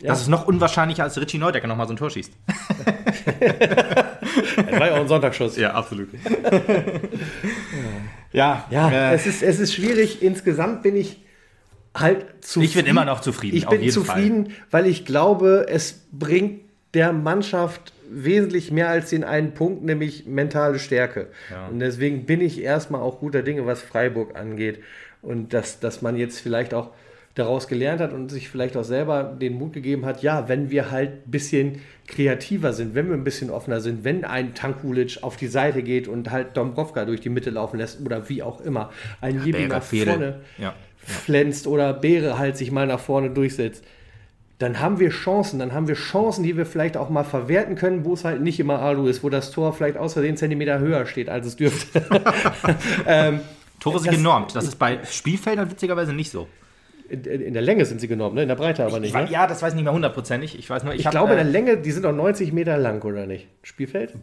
Das ist noch unwahrscheinlicher, als Richie Neudecker nochmal so ein Tor schießt. [laughs] Das war ja auch ein Sonntagsschuss. Ja, absolut. [laughs] ja, Ja, äh, es, ist, es ist schwierig. Insgesamt bin ich halt zufrieden. Ich bin immer noch zufrieden, Ich bin zufrieden, weil ich glaube, es bringt der Mannschaft wesentlich mehr als den einen Punkt, nämlich mentale Stärke. Ja. Und deswegen bin ich erstmal auch guter Dinge, was Freiburg angeht. Und dass, dass man jetzt vielleicht auch daraus gelernt hat und sich vielleicht auch selber den Mut gegeben hat, ja, wenn wir halt ein bisschen kreativer sind, wenn wir ein bisschen offener sind, wenn ein Tankulic auf die Seite geht und halt Dombrovka durch die Mitte laufen lässt oder wie auch immer, ein Jibi Beere, nach vorne Ja. flänzt oder Beere halt sich mal nach vorne durchsetzt, dann haben wir Chancen, dann haben wir Chancen, die wir vielleicht auch mal verwerten können, wo es halt nicht immer Alu ist, wo das Tor vielleicht außer den Zentimeter höher steht, als es dürfte. [laughs] [laughs] ähm, Tore sind Das- genormt. Das ist bei Spielfeldern witzigerweise nicht so. in, in der Länge sind sie genommen, ne? in der Breite aber nicht. Ich, Ne? ja, das weiß ich nicht mehr hundertprozentig. Ich weiß nur, ich, Ich hab, glaube, in äh, der Länge, die sind doch 90 Meter lang, oder nicht? Spielfeld?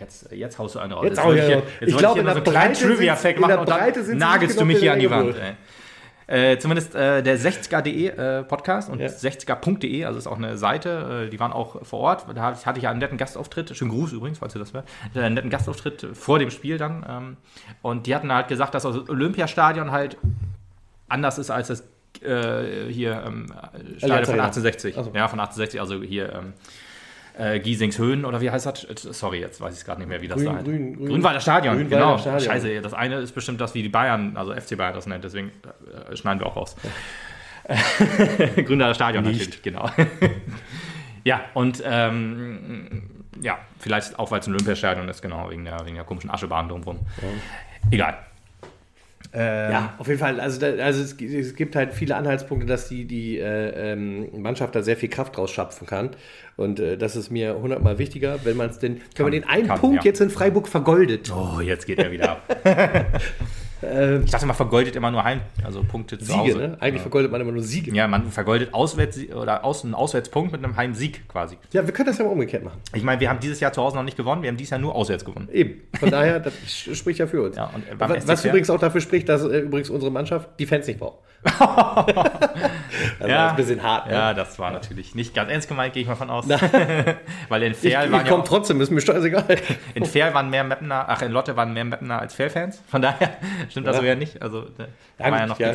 Jetzt, jetzt haust du eine raus. Jetzt Jetzt wollte ich jetzt glaube, ich hier in der so kleinen Breite sind- in der Breite sind sie nagelst du mich genau hier an die der Wand. Äh, zumindest äh, der 60er.de äh, Podcast und Ja. 60er.de, also ist auch eine Seite, äh, die waren auch vor Ort. Da hatte ich ja einen netten Gastauftritt, schönen Gruß übrigens, falls ihr das hört, einen netten Gastauftritt vor dem Spiel dann. Ähm, und die hatten halt gesagt, dass das Olympiastadion halt anders ist als das äh, hier ähm, Stadion von Arena. 1860. Ach so. Ja, von 1860, also hier ähm, äh, Giesingshöhen oder wie heißt das? Sorry, jetzt weiß ich es gerade nicht mehr, wie das Grün- da heißt. Grün- Grün- Grünwalder Stadion, Grünwalder genau. Stadion. Scheiße, das eine ist bestimmt das, wie die Bayern, also FC Bayern das nennt, deswegen äh, schneiden wir auch raus. [laughs] Grünwalder Stadion Nicht. natürlich, genau. [laughs] ja, und ähm, ja, vielleicht auch, weil es ein Olympiastadion ist, genau, wegen der, wegen der komischen Aschebahn drumherum. Egal. Ähm, Ja, auf jeden Fall. Also, da, also es, es gibt halt viele Anhaltspunkte, dass die, die äh, ähm, Mannschaft da sehr viel Kraft rausschöpfen kann. Und äh, das ist mir hundertmal wichtiger, wenn man es denn, wenn man den einen kann, Punkt ja. jetzt in Freiburg vergoldet. Oh, jetzt geht er wieder ab. [laughs] Ähm, Ich dachte, man vergoldet immer nur Heim, also Punkte zu Siege, Hause. ne? Eigentlich vergoldet man immer nur Siege. Ja, man vergoldet Auswärts oder aus, einen Auswärtspunkt mit einem Heimsieg quasi. Ja, wir können das ja mal umgekehrt machen. Ich meine, wir haben dieses Jahr zu Hause noch nicht gewonnen, wir haben dieses Jahr nur auswärts gewonnen. Eben. Von [laughs] daher, das spricht ja für uns. Ja, äh, was, was übrigens auch dafür spricht, dass äh, übrigens unsere Mannschaft die Fans nicht braucht. [laughs] also das ist ein bisschen hart. Ne? Ja, das war natürlich nicht ganz ernst gemeint, gehe ich mal von aus. [laughs] Weil in Ich, Ferl ich waren ja auch, trotzdem, ist mir scheißegal. in Ferl waren mehr Mapner, ach, in Lotte waren mehr Mapner als Ferl-Fans. Von daher [laughs] stimmt das Ja. so ja nicht. Also da war ja noch ja.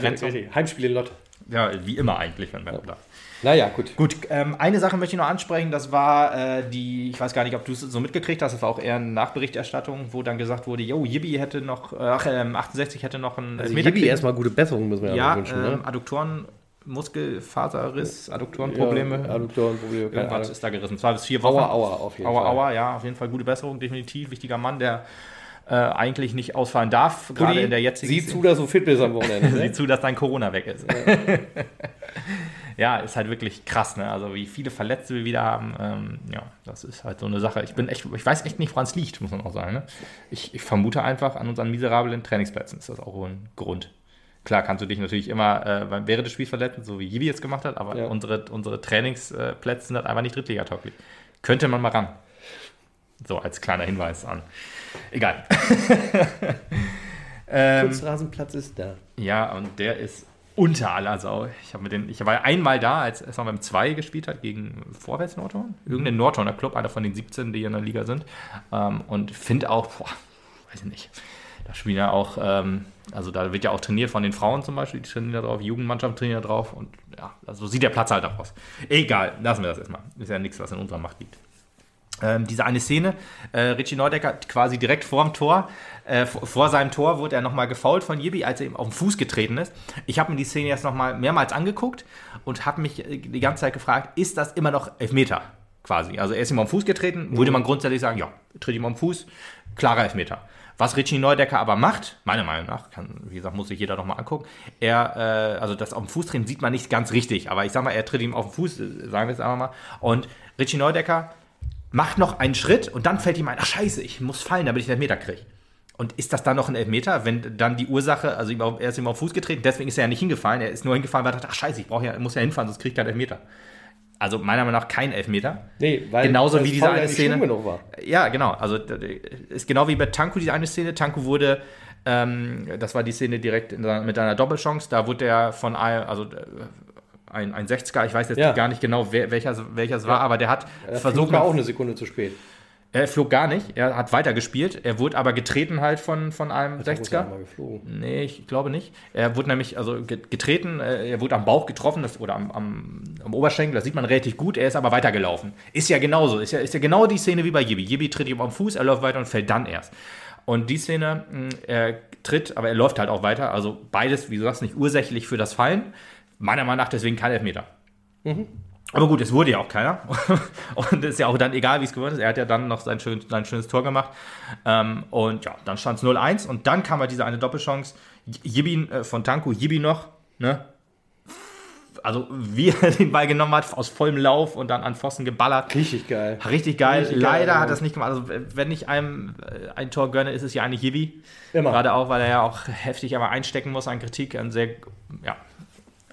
Heimspiel in Lott. Ja, wie immer eigentlich, wenn Mapner da. Naja, gut. Gut, ähm, eine Sache möchte ich noch ansprechen, das war äh, die, ich weiß gar nicht, ob du es so mitgekriegt hast, das war auch eher eine Nachberichterstattung, wo dann gesagt wurde, yo, Yibi hätte noch, äh, ach, ähm, 68 hätte noch einen Also kriegen. erstmal gute Besserung, müssen wir ja, Ja, wünschen. ähm, ne? Adduktoren, Muskelfaserriss, Adduktorenprobleme. Ja, Adduktorenprobleme. keine Irgendwas Ahnung. ist da gerissen. Zwei bis vier Wochen. Aua, aua, auf jeden Aua, Fall. aua, ja, auf jeden Fall gute Besserung, definitiv. Wichtiger Mann, der äh, eigentlich nicht ausfallen darf, gerade in der jetzigen Sieh zu, dass du fit bist am [laughs] Wochenende. Sieh Ne? zu, dass dein Corona weg ist. ja, [laughs] ist halt wirklich krass, ne? Also wie viele Verletzte wir wieder haben. Ähm, ja, das ist halt so eine Sache. Ich bin echt, ich weiß echt nicht, woran es liegt, muss man auch sagen. Ne? Ich, ich vermute einfach an unseren miserablen Trainingsplätzen ist das auch wohl ein Grund. Klar kannst du dich natürlich immer äh, während des Spiels verletzen, so wie Jibi jetzt gemacht hat, aber Ja. unsere, unsere Trainingsplätze sind halt einfach nicht Drittligatauglich. Könnte man mal ran. So als kleiner Hinweis an. Egal. [laughs] ähm, Kunstrasenplatz ist da. ja, und der ist unter aller Sau. Ich, mit den, ich war einmal da, als er beim 2 gespielt hat gegen Vorwärts Nordhorn. Irgendein Nordhorner Club, einer von den 17, die in der Liga sind. Ähm, und finde auch, boah, weiß ich nicht. Da spielen ja auch, ähm, also da wird ja auch trainiert von den Frauen zum Beispiel, die trainieren da drauf, Jugendmannschaft trainiert da drauf. Und ja, also sieht der Platz halt auch aus. Egal, lassen wir das erstmal. Ist ja nichts, was in unserer Macht liegt. Ähm, diese eine Szene, äh, Richie Neudecker quasi direkt vorm Tor, äh, vor, vor seinem Tor wurde er nochmal gefault von Jibi, als er ihm auf den Fuß getreten ist. Ich habe mir die Szene jetzt nochmal mehrmals angeguckt und habe mich äh, die ganze Zeit gefragt, ist das immer noch Elfmeter quasi? Also er ist ihm auf den Fuß getreten, würde man grundsätzlich sagen, ja, tritt ihm auf den Fuß, klarer Elfmeter. Was Richie Neudecker aber macht, meiner Meinung nach, kann, wie gesagt, muss sich jeder nochmal angucken, er, äh, also das auf den Fuß treten sieht man nicht ganz richtig, aber ich sag mal, er tritt ihm auf den Fuß, äh, sagen wir es einfach mal, und Richie Neudecker macht noch einen Schritt und dann fällt ihm ein, ach scheiße, ich muss fallen, damit ich den Elfmeter kriege. Und ist das dann noch ein Elfmeter, wenn dann die Ursache, also er ist ihm auf den Fuß getreten, deswegen ist er ja nicht hingefallen, er ist nur hingefallen, weil er dachte, ach scheiße, ich brauche ja, muss ja hinfahren, sonst kriege ich keinen Elfmeter. Also meiner Meinung nach kein Elfmeter. Nee, weil Genauso wie diese eine Szene. schlimm genug war. Ja, genau. Also ist genau wie bei Tanku diese eine Szene. Tanku wurde, ähm, das war die Szene direkt in mit einer Doppelchance. Da wurde er von also äh, ein, ein 60er, ich weiß jetzt Ja. gar nicht genau, wer, welcher, welcher es war, aber der hat Der versucht, war auch eine Sekunde zu spät. Er flog gar nicht, er hat weitergespielt. Er wurde aber getreten halt von, von einem 60er. Mal geflogen. Nee, ich glaube nicht. Er wurde nämlich also ge- getreten, äh, er wurde am Bauch getroffen das, oder am, am, am Oberschenkel, das sieht man relativ gut. Er ist aber weitergelaufen. Ist ja genauso. Ist ja, ist ja genau die Szene wie bei Yibi. Yibi tritt ihm am Fuß, er läuft weiter und fällt dann erst. Und die Szene, er tritt, aber er läuft halt auch weiter. Also beides, wie du sagst, nicht ursächlich für das Fallen. Meiner Meinung nach deswegen kein Elfmeter. Aber gut, es wurde ja auch keiner. [laughs] Und ist ja auch dann egal, wie es geworden ist. Er hat ja dann noch sein, schön, sein schönes Tor gemacht. Ähm, und ja, dann stand es 0-1. Und dann kam halt diese eine Doppelchance. Jibin äh, von Tanku, Jibi noch, ne? Also, wie [laughs] er den Ball genommen hat, aus vollem Lauf und dann an Pfosten geballert. Richtig geil. Richtig geil. Richtig geil, Leider ja. hat er es nicht gemacht. Also, wenn ich einem äh, ein Tor gönne, ist es ja eigentlich Jibi. Immer. Gerade auch, weil er ja auch heftig aber einstecken muss an Kritik. An sehr, ja.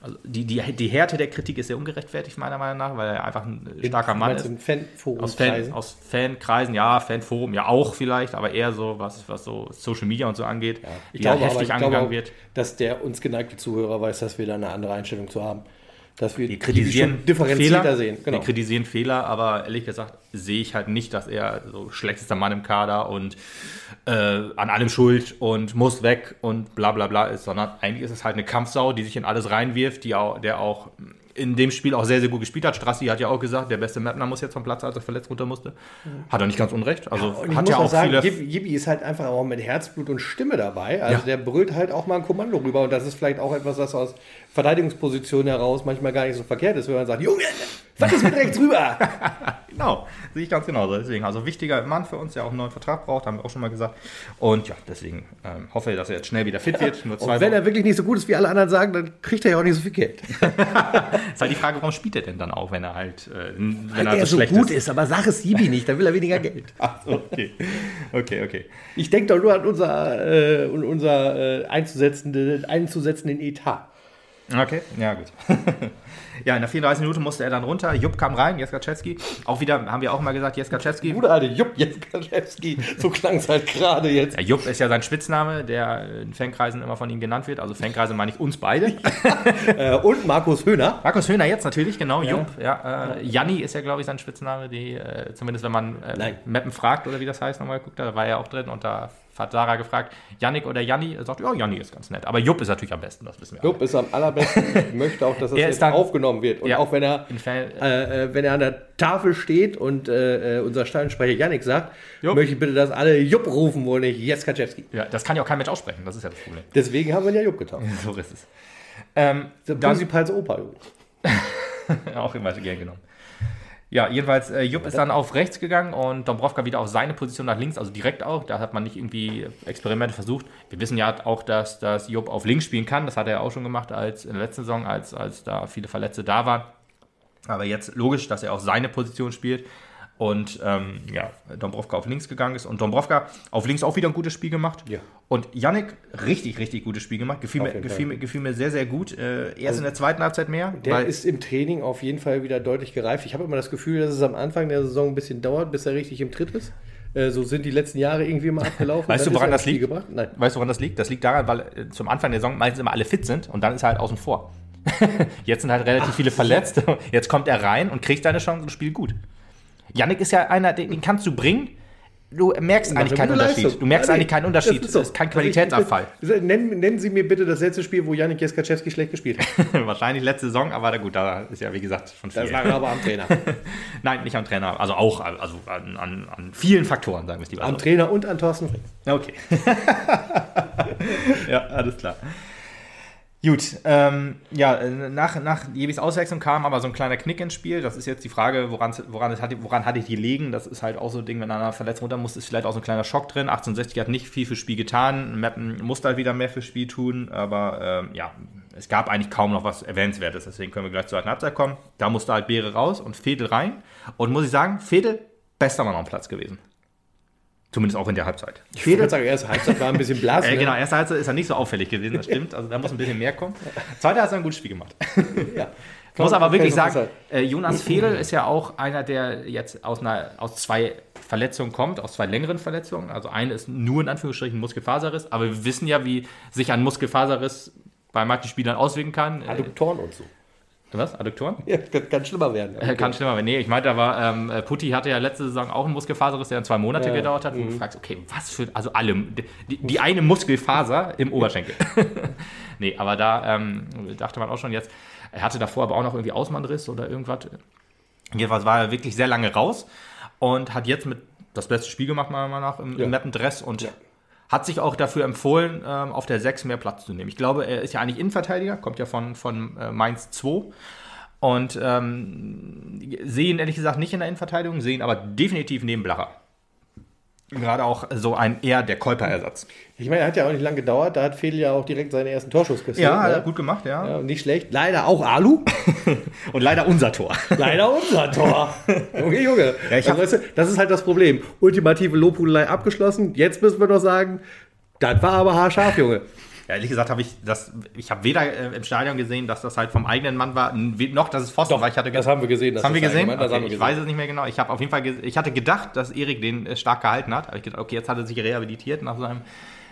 Also die, die, die Härte der Kritik ist sehr ungerechtfertigt, meiner Meinung nach, weil er einfach ein starker Mann ist. Fanforum Aus, Fan, aus Fankreisen, ja, Fanforum, ja auch vielleicht, aber eher so, was, was so Social Media und so angeht, Ich wie glaube, da aber, heftig ich angegangen glaube wird. dass der uns geneigte Zuhörer weiß, dass wir da eine andere Einstellung zu haben. Dass wir Wir die kritisieren schon differenzierter Fehler, sehen. Genau. Wir kritisieren Fehler, aber ehrlich gesagt sehe ich halt nicht, dass er so schlechtester Mann im Kader und äh, an allem schuld und muss weg und bla bla bla ist, sondern eigentlich ist es halt eine Kampfsau, die sich in alles reinwirft, die auch, der auch in dem Spiel auch sehr, sehr gut gespielt hat. Strassi hat ja auch gesagt, der beste Mapner muss jetzt vom Platz, als er verletzt runter musste. Hat er nicht ganz unrecht. Also ich hat ja auch sagen, viele. Yibi Yibi ist halt einfach auch mit Herzblut und Stimme dabei. Also Ja. der brüllt halt auch mal ein Kommando rüber. Und das ist vielleicht auch etwas, was aus Verteidigungsposition heraus manchmal gar nicht so verkehrt ist, wenn man sagt, Junge, was ist mit rechts rüber? [laughs] Genau, sehe ich ganz genauso. Deswegen, also wichtiger Mann für uns, der auch einen neuen Vertrag braucht, haben wir auch schon mal gesagt. Und ja, deswegen ähm, hoffe ich, dass er jetzt schnell wieder fit wird. Nur zwei Und wenn Wochen. er wirklich nicht so gut ist, wie alle anderen sagen, dann kriegt er ja auch nicht so viel Geld. [laughs] ist halt die Frage, warum spielt er denn dann auch, wenn er halt, äh, wenn Weil er, er so so gut ist? ist, aber sag es Yibi nicht, dann will er weniger Geld. [laughs] Ach okay. Okay, okay. Ich denke doch nur an unser, äh, unser äh, einzusetzende, einzusetzenden Etat. Okay, ja gut. [laughs] ja, in der 34 Minute musste er dann runter. Jupp kam rein, Jeskaczewski. Auch wieder, haben wir auch mal gesagt, Jeskaczewski. Gute alte Jupp Jeskaczewski, so klang es halt gerade jetzt. Ja, Jupp ist ja sein Spitzname, der in Fankreisen immer von ihm genannt wird. Also Fankreise meine ich uns beide. [laughs] Äh, und Markus Höhner. Markus Höhner jetzt natürlich, genau, Jupp. Ja, äh, Janni ist ja, glaube ich, sein Spitzname, die, äh, zumindest wenn man äh, Nein. Mappen fragt oder wie das heißt, nochmal guckt, da war er auch drin und da hat Sarah gefragt, Jannik oder Janni, er sagt, ja, Janni ist ganz nett. Aber Jupp ist natürlich am besten, das wissen wir. Jupp ist am allerbesten. [laughs] Ich möchte auch, dass das Er jetzt dann- aufgenommen wird. Und Ja. auch wenn er, äh, äh, wenn er an der Tafel steht und äh, äh, unser Stadionsprecher Yannick sagt, Jupp. möchte ich bitte, dass alle Jupp rufen, wo nicht Jeskaczewski. ja, das kann ja auch kein Mensch aussprechen, das ist ja das Problem. Deswegen haben wir ihn ja Jupp getauft. [laughs] So ist es. Ähm, Der dann, Opa übrigens. [laughs] auch immer gern genommen. Ja, jedenfalls, äh, Jupp ist dann auf rechts gegangen und Dombrovka wieder auf seine Position nach links, also direkt auch. Da hat man nicht irgendwie Experimente versucht. Wir wissen ja auch, dass, dass Jupp auf links spielen kann. Das hat er ja auch schon gemacht als in der letzten Saison, als, als da viele Verletzte da waren. Aber jetzt logisch, dass er auf seine Position spielt. Und ähm, ja, Dombrovka auf links gegangen ist und Dombrovka auf links auch wieder ein gutes Spiel gemacht. Ja. Und Yannick richtig, richtig gutes Spiel gemacht. Gefiel, mir, gefiel, mir, gefiel mir sehr, sehr gut. Äh, erst in der zweiten Halbzeit mehr. Der ist im Training auf jeden Fall wieder deutlich gereift. Ich habe immer das Gefühl, dass es am Anfang der Saison ein bisschen dauert, bis er richtig im Tritt ist. Äh, so sind die letzten Jahre irgendwie immer abgelaufen. [laughs] Weißt du, woran das liegt? Gebracht? Nein. Weißt du, woran das liegt? Das liegt daran, weil äh, zum Anfang der Saison meistens immer alle fit sind und dann ist er halt außen vor. [laughs] Jetzt sind halt relativ viele verletzt. [laughs] Jetzt kommt er rein und kriegt seine Chance und spielt gut. Yannick ist ja einer, den, den kannst du bringen. Du merkst eigentlich eine keinen Unterschied. Leistung. Du merkst nee, eigentlich keinen Unterschied. das Es so. ist kein Also Qualitätsabfall. ich- [laughs] Nennen, nennen Sie mir bitte das letzte Spiel, wo Yannick Jeskaczewski schlecht gespielt hat. [laughs] Wahrscheinlich letzte Saison, aber gut, da ist ja wie gesagt schon viel. Das lag aber am Trainer. [laughs] Nein, nicht am Trainer. Also auch also an, an, an vielen Faktoren, sagen wir es lieber. Am so. Trainer und an Thorsten Frings. Okay. ja, alles klar. Gut, ähm, ja, äh, nach, nach Jebis Auswechslung kam aber so ein kleiner Knick ins Spiel. Das ist jetzt die Frage, woran, woran, es hatte, woran hatte ich die liegen? Das ist halt auch so ein Ding, wenn einer verletzt runter muss, ist vielleicht auch so ein kleiner Schock drin. 1860 hat nicht viel fürs Spiel getan. Meppen musste halt wieder mehr fürs Spiel tun, aber ähm, ja, es gab eigentlich kaum noch was Erwähnenswertes. Deswegen können wir gleich zur zweiten Halbzeit kommen. Da musste halt Beere raus und Fedel rein. Und muss ich sagen, Fedel, bester Mann am Platz gewesen. Zumindest auch in der Halbzeit. Ich würde sagen, erste Halbzeit war ein bisschen blass. [laughs] Äh, ne? genau, erste Halbzeit ist er nicht so auffällig gewesen, das stimmt. Also da muss ein bisschen mehr kommen. Zweite hat er ein gutes Spiel gemacht. [laughs] Ja. Ich muss aber wirklich sagen, äh, Jonas Fedel ist ja auch einer, der jetzt aus, einer, aus zwei Verletzungen kommt, aus zwei längeren Verletzungen. Also eine ist nur in Anführungsstrichen Muskelfaserriss, aber wir wissen ja, wie sich ein Muskelfaserriss bei manchen Spielern auswirken kann. Adduktoren und so. Was? Adduktoren? Ja, kann, kann schlimmer werden. Äh, Kann schlimmer werden. Nee, ich meinte aber, ähm, äh, Putti hatte ja letzte Saison auch einen Muskelfaserriss, der dann zwei Monate Ja. gedauert hat. Wo du fragst, okay, was für, also alle, die, die eine Muskelfaser im Oberschenkel. [laughs] nee, aber da ähm, dachte man auch schon jetzt, er hatte davor aber auch noch irgendwie Ausmannriss oder irgendwas. Jedenfalls war er wirklich sehr lange raus und hat jetzt mit das beste Spiel gemacht, meiner Meinung nach, im, Ja. Mappendress und Ja. Hat sich auch dafür empfohlen, ähm, auf der 6 mehr Platz zu nehmen. Ich glaube, er ist ja eigentlich Innenverteidiger, kommt ja von, von äh, Mainz 2 und ähm, sehe ihn ehrlich gesagt nicht in der Innenverteidigung, sehe ihn aber definitiv neben Blacher. Gerade auch so ein eher der Kolper-Ersatz. Ich meine, er hat ja auch nicht lange gedauert. Da hat Fedel ja auch direkt seinen ersten Torschuss kassiert. ne? gut gemacht, ja. Ja, nicht schlecht. Leider auch Alu. [laughs] Und leider unser Tor. Leider unser Tor. [laughs] Junge, Junge. Ja, also, weißt du, das ist halt das Problem. Ultimative Lobhudelei abgeschlossen. Jetzt müssen wir noch sagen, das war aber haarscharf, Junge. Ja, ehrlich gesagt habe ich das, ich habe weder äh, im Stadion gesehen, dass das halt vom eigenen Mann war, noch, dass es Pfosten war. Ich hatte Das haben wir gesehen. Das haben wir gesehen? allgemein- Das Okay, haben wir ich gesehen. weiß es nicht mehr genau. Ich habe auf jeden Fall, ich hatte gedacht, dass Erik den äh, stark gehalten hat. Aber ich gedacht, okay, jetzt hat er sich rehabilitiert nach seinem,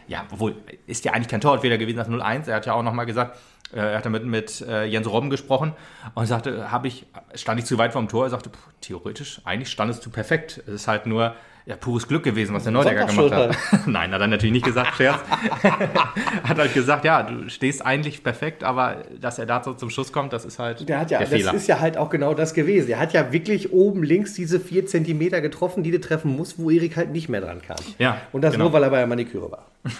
ja, obwohl, ist ja eigentlich kein Torwartfehler gewesen, das 0-1. Er hat ja auch nochmal gesagt, äh, er hat damit mit äh, Jens Robben gesprochen und sagte, habe ich, stand ich zu weit vom Tor? Er sagte, pff, theoretisch, eigentlich standest du perfekt. Es ist halt nur ja, pures Glück gewesen, was der Neudecker gemacht hat. [laughs] Nein, hat er natürlich nicht gesagt, Scherz. [laughs] hat halt gesagt, ja, du stehst eigentlich perfekt, aber dass er dazu zum Schuss kommt, das ist halt Der hat ja, der das Fehler. ist ja halt auch genau das gewesen. Er hat ja wirklich oben links diese vier Zentimeter getroffen, die du treffen musst, wo Erik halt nicht mehr dran kam. Ja, Und das genau. nur, weil er bei der Maniküre war. [laughs]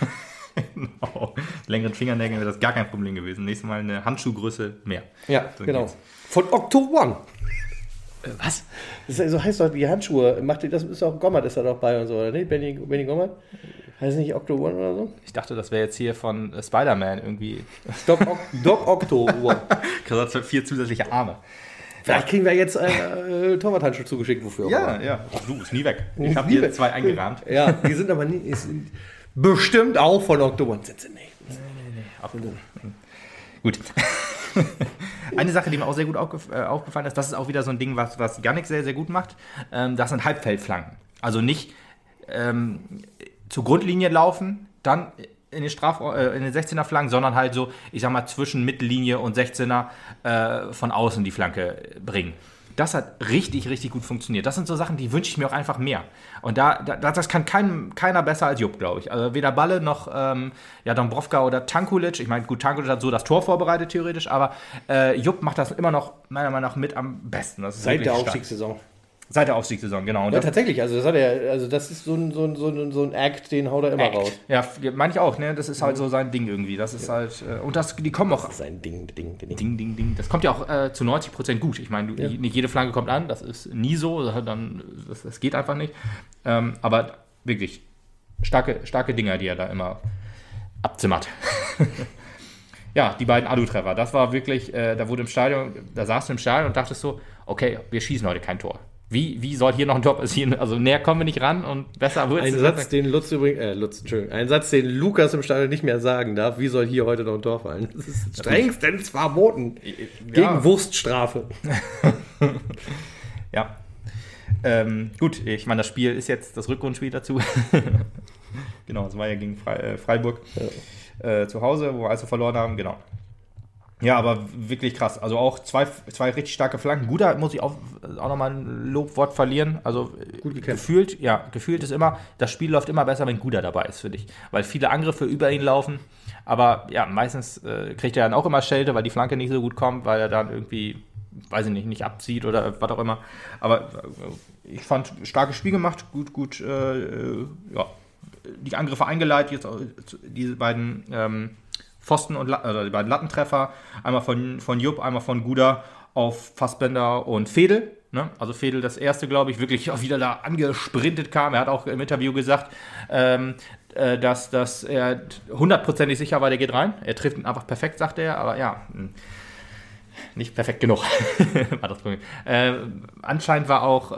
Oh, längeren Fingernägeln wäre das gar kein Problem gewesen. Nächstes Mal eine Handschuhgröße mehr. Ja, So genau. geht's. Von Octo One. Was? Das ist, so heißt doch die Handschuhe. Macht, das ist auch Gommert ist da doch bei und so, oder nicht? Benny, Benny Gommert? Heißt nicht Octo One oder so? Ich dachte, das wäre jetzt hier von äh, Spider-Man irgendwie. Doc, Oc- Doc Octo One. [laughs] Hat vier zusätzliche Arme. Vielleicht kriegen wir jetzt äh, äh, Torwarthandschuhe zugeschickt, wofür auch immer. ja. Du, ist nie weg. Ich habe nie hier weg. zwei eingerahmt. Ja, die sind aber nie, ist, bestimmt auch von Octo One. Sind sie nicht. Abgehoben. Gut. [laughs] [laughs] Eine Sache, die mir auch sehr gut äh, aufgefallen ist, das ist auch wieder so ein Ding, was, was Yannick sehr, sehr gut macht. Ähm, das sind Halbfeldflanken. Also nicht ähm, zur Grundlinie laufen, dann in den, Straf äh, in den 16er Flanken, sondern halt so, ich sag mal, zwischen Mittellinie und 16er äh, von außen die Flanke bringen. Das hat richtig, richtig gut funktioniert. Das sind so Sachen, die wünsche ich mir auch einfach mehr. Und da, da das kann kein, keiner besser als Jupp, glaube ich. Also weder Balle noch ähm, ja, Dombrovka oder Tankulic. Ich meine, gut, Tankulic hat so das Tor vorbereitet, theoretisch, aber äh, Jupp macht das immer noch, meiner Meinung nach, mit am besten. Das ist Seit der. Aufstiegssaison. Seit der Aufstiegssaison, genau. Und Ja, das, tatsächlich. Also das hat er, also das ist so ein, so ein, so ein, so ein Act, den haut er immer raus. ja, meine ich auch, ne? Das ist halt so sein Ding irgendwie. Das ist halt, äh, und das, die kommen auch Sein Ding, Ding, Ding. Ding, ding, ding. Das kommt ja auch äh, zu 90 Prozent gut. Ich meine, Ja. nicht jede Flanke kommt an, das ist nie so, das, dann, das, das geht einfach nicht. Ähm, aber wirklich starke, starke Dinger, die er da immer abzimmert. [laughs] ja, die beiden Adu-Treffer, das war wirklich, äh, da wurde im Stadion, da saß du im Stadion und dachtest so, okay, wir schießen heute kein Tor. Wie, wie soll hier noch ein Tor passieren? Also näher kommen wir nicht ran und besser wird Ein Satz, den Lutz übrigens, äh, Lutz, Entschuldigung, ein Satz, den Lukas im Stadion nicht mehr sagen darf. Wie soll hier heute noch ein Tor fallen? Das ist strengstens verboten. Gegen Wurststrafe. [laughs] Ja. Ähm, gut, ich meine, das Spiel ist jetzt das Rückrundspiel dazu. [laughs] genau, es war ja gegen Fre äh, Freiburg äh, zu Hause, wo wir also verloren haben, genau. Ja, aber wirklich krass. Also auch zwei, zwei richtig starke Flanken. Guter muss ich auch, auch nochmal ein Lobwort verlieren. Also Gut gekämpft. gefühlt, ja, gefühlt ist immer, das Spiel läuft immer besser, wenn Guder dabei ist, finde ich. Weil viele Angriffe über ihn laufen. Aber ja, meistens äh, kriegt er dann auch immer Schelte, weil die Flanke nicht so gut kommt, weil er dann irgendwie, weiß ich nicht, nicht abzieht oder was auch immer. Aber äh, ich fand, starkes Spiel gemacht, gut, gut, äh, äh, ja, die Angriffe eingeleitet, jetzt auch diese beiden ähm, Pfosten und La oder die beiden Lattentreffer, einmal von, von Jupp, einmal von Guda auf Fassbender und Fedel. Ne? Also Fedel das erste, glaube ich, wirklich auch wieder da angesprintet kam. Er hat auch im Interview gesagt, ähm, äh, dass, dass er hundertprozentig sicher war, der geht rein. Er trifft ihn einfach perfekt, sagt er, aber ja, mh, nicht perfekt genug. [laughs] war das Problem. Äh, anscheinend war auch, äh,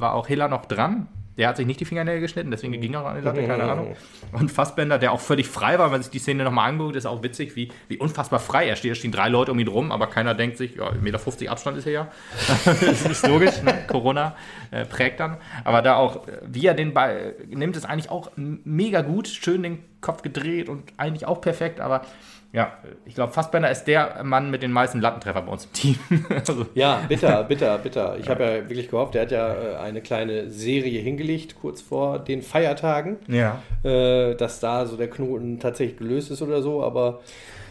war auch Hiller noch dran. Der hat sich nicht die Fingernägel geschnitten, deswegen ging er auch an die Latte, keine Ahnung. Und Fassbender, der auch völlig frei war, wenn man sich die Szene nochmal anguckt, ist auch witzig, wie, wie unfassbar frei er steht. Da stehen drei Leute um ihn rum, aber keiner denkt sich, ja, 1,50 Meter Abstand ist er ja. [laughs] das ist logisch, ne? Corona äh, prägt dann. Aber da auch, äh, wie er den Ball nimmt, ist eigentlich auch mega gut. Schön den Kopf gedreht und eigentlich auch perfekt, aber ja, ich glaube, Fassbender ist der Mann mit den meisten Lattentreffer bei uns im Team. [laughs] also. Ja, bitter, [laughs] bitter, bitter. Ich habe ja wirklich gehofft, der hat ja äh, eine kleine Serie hingelegt, kurz vor den Feiertagen, ja. Äh, dass da so der Knoten tatsächlich gelöst ist oder so, aber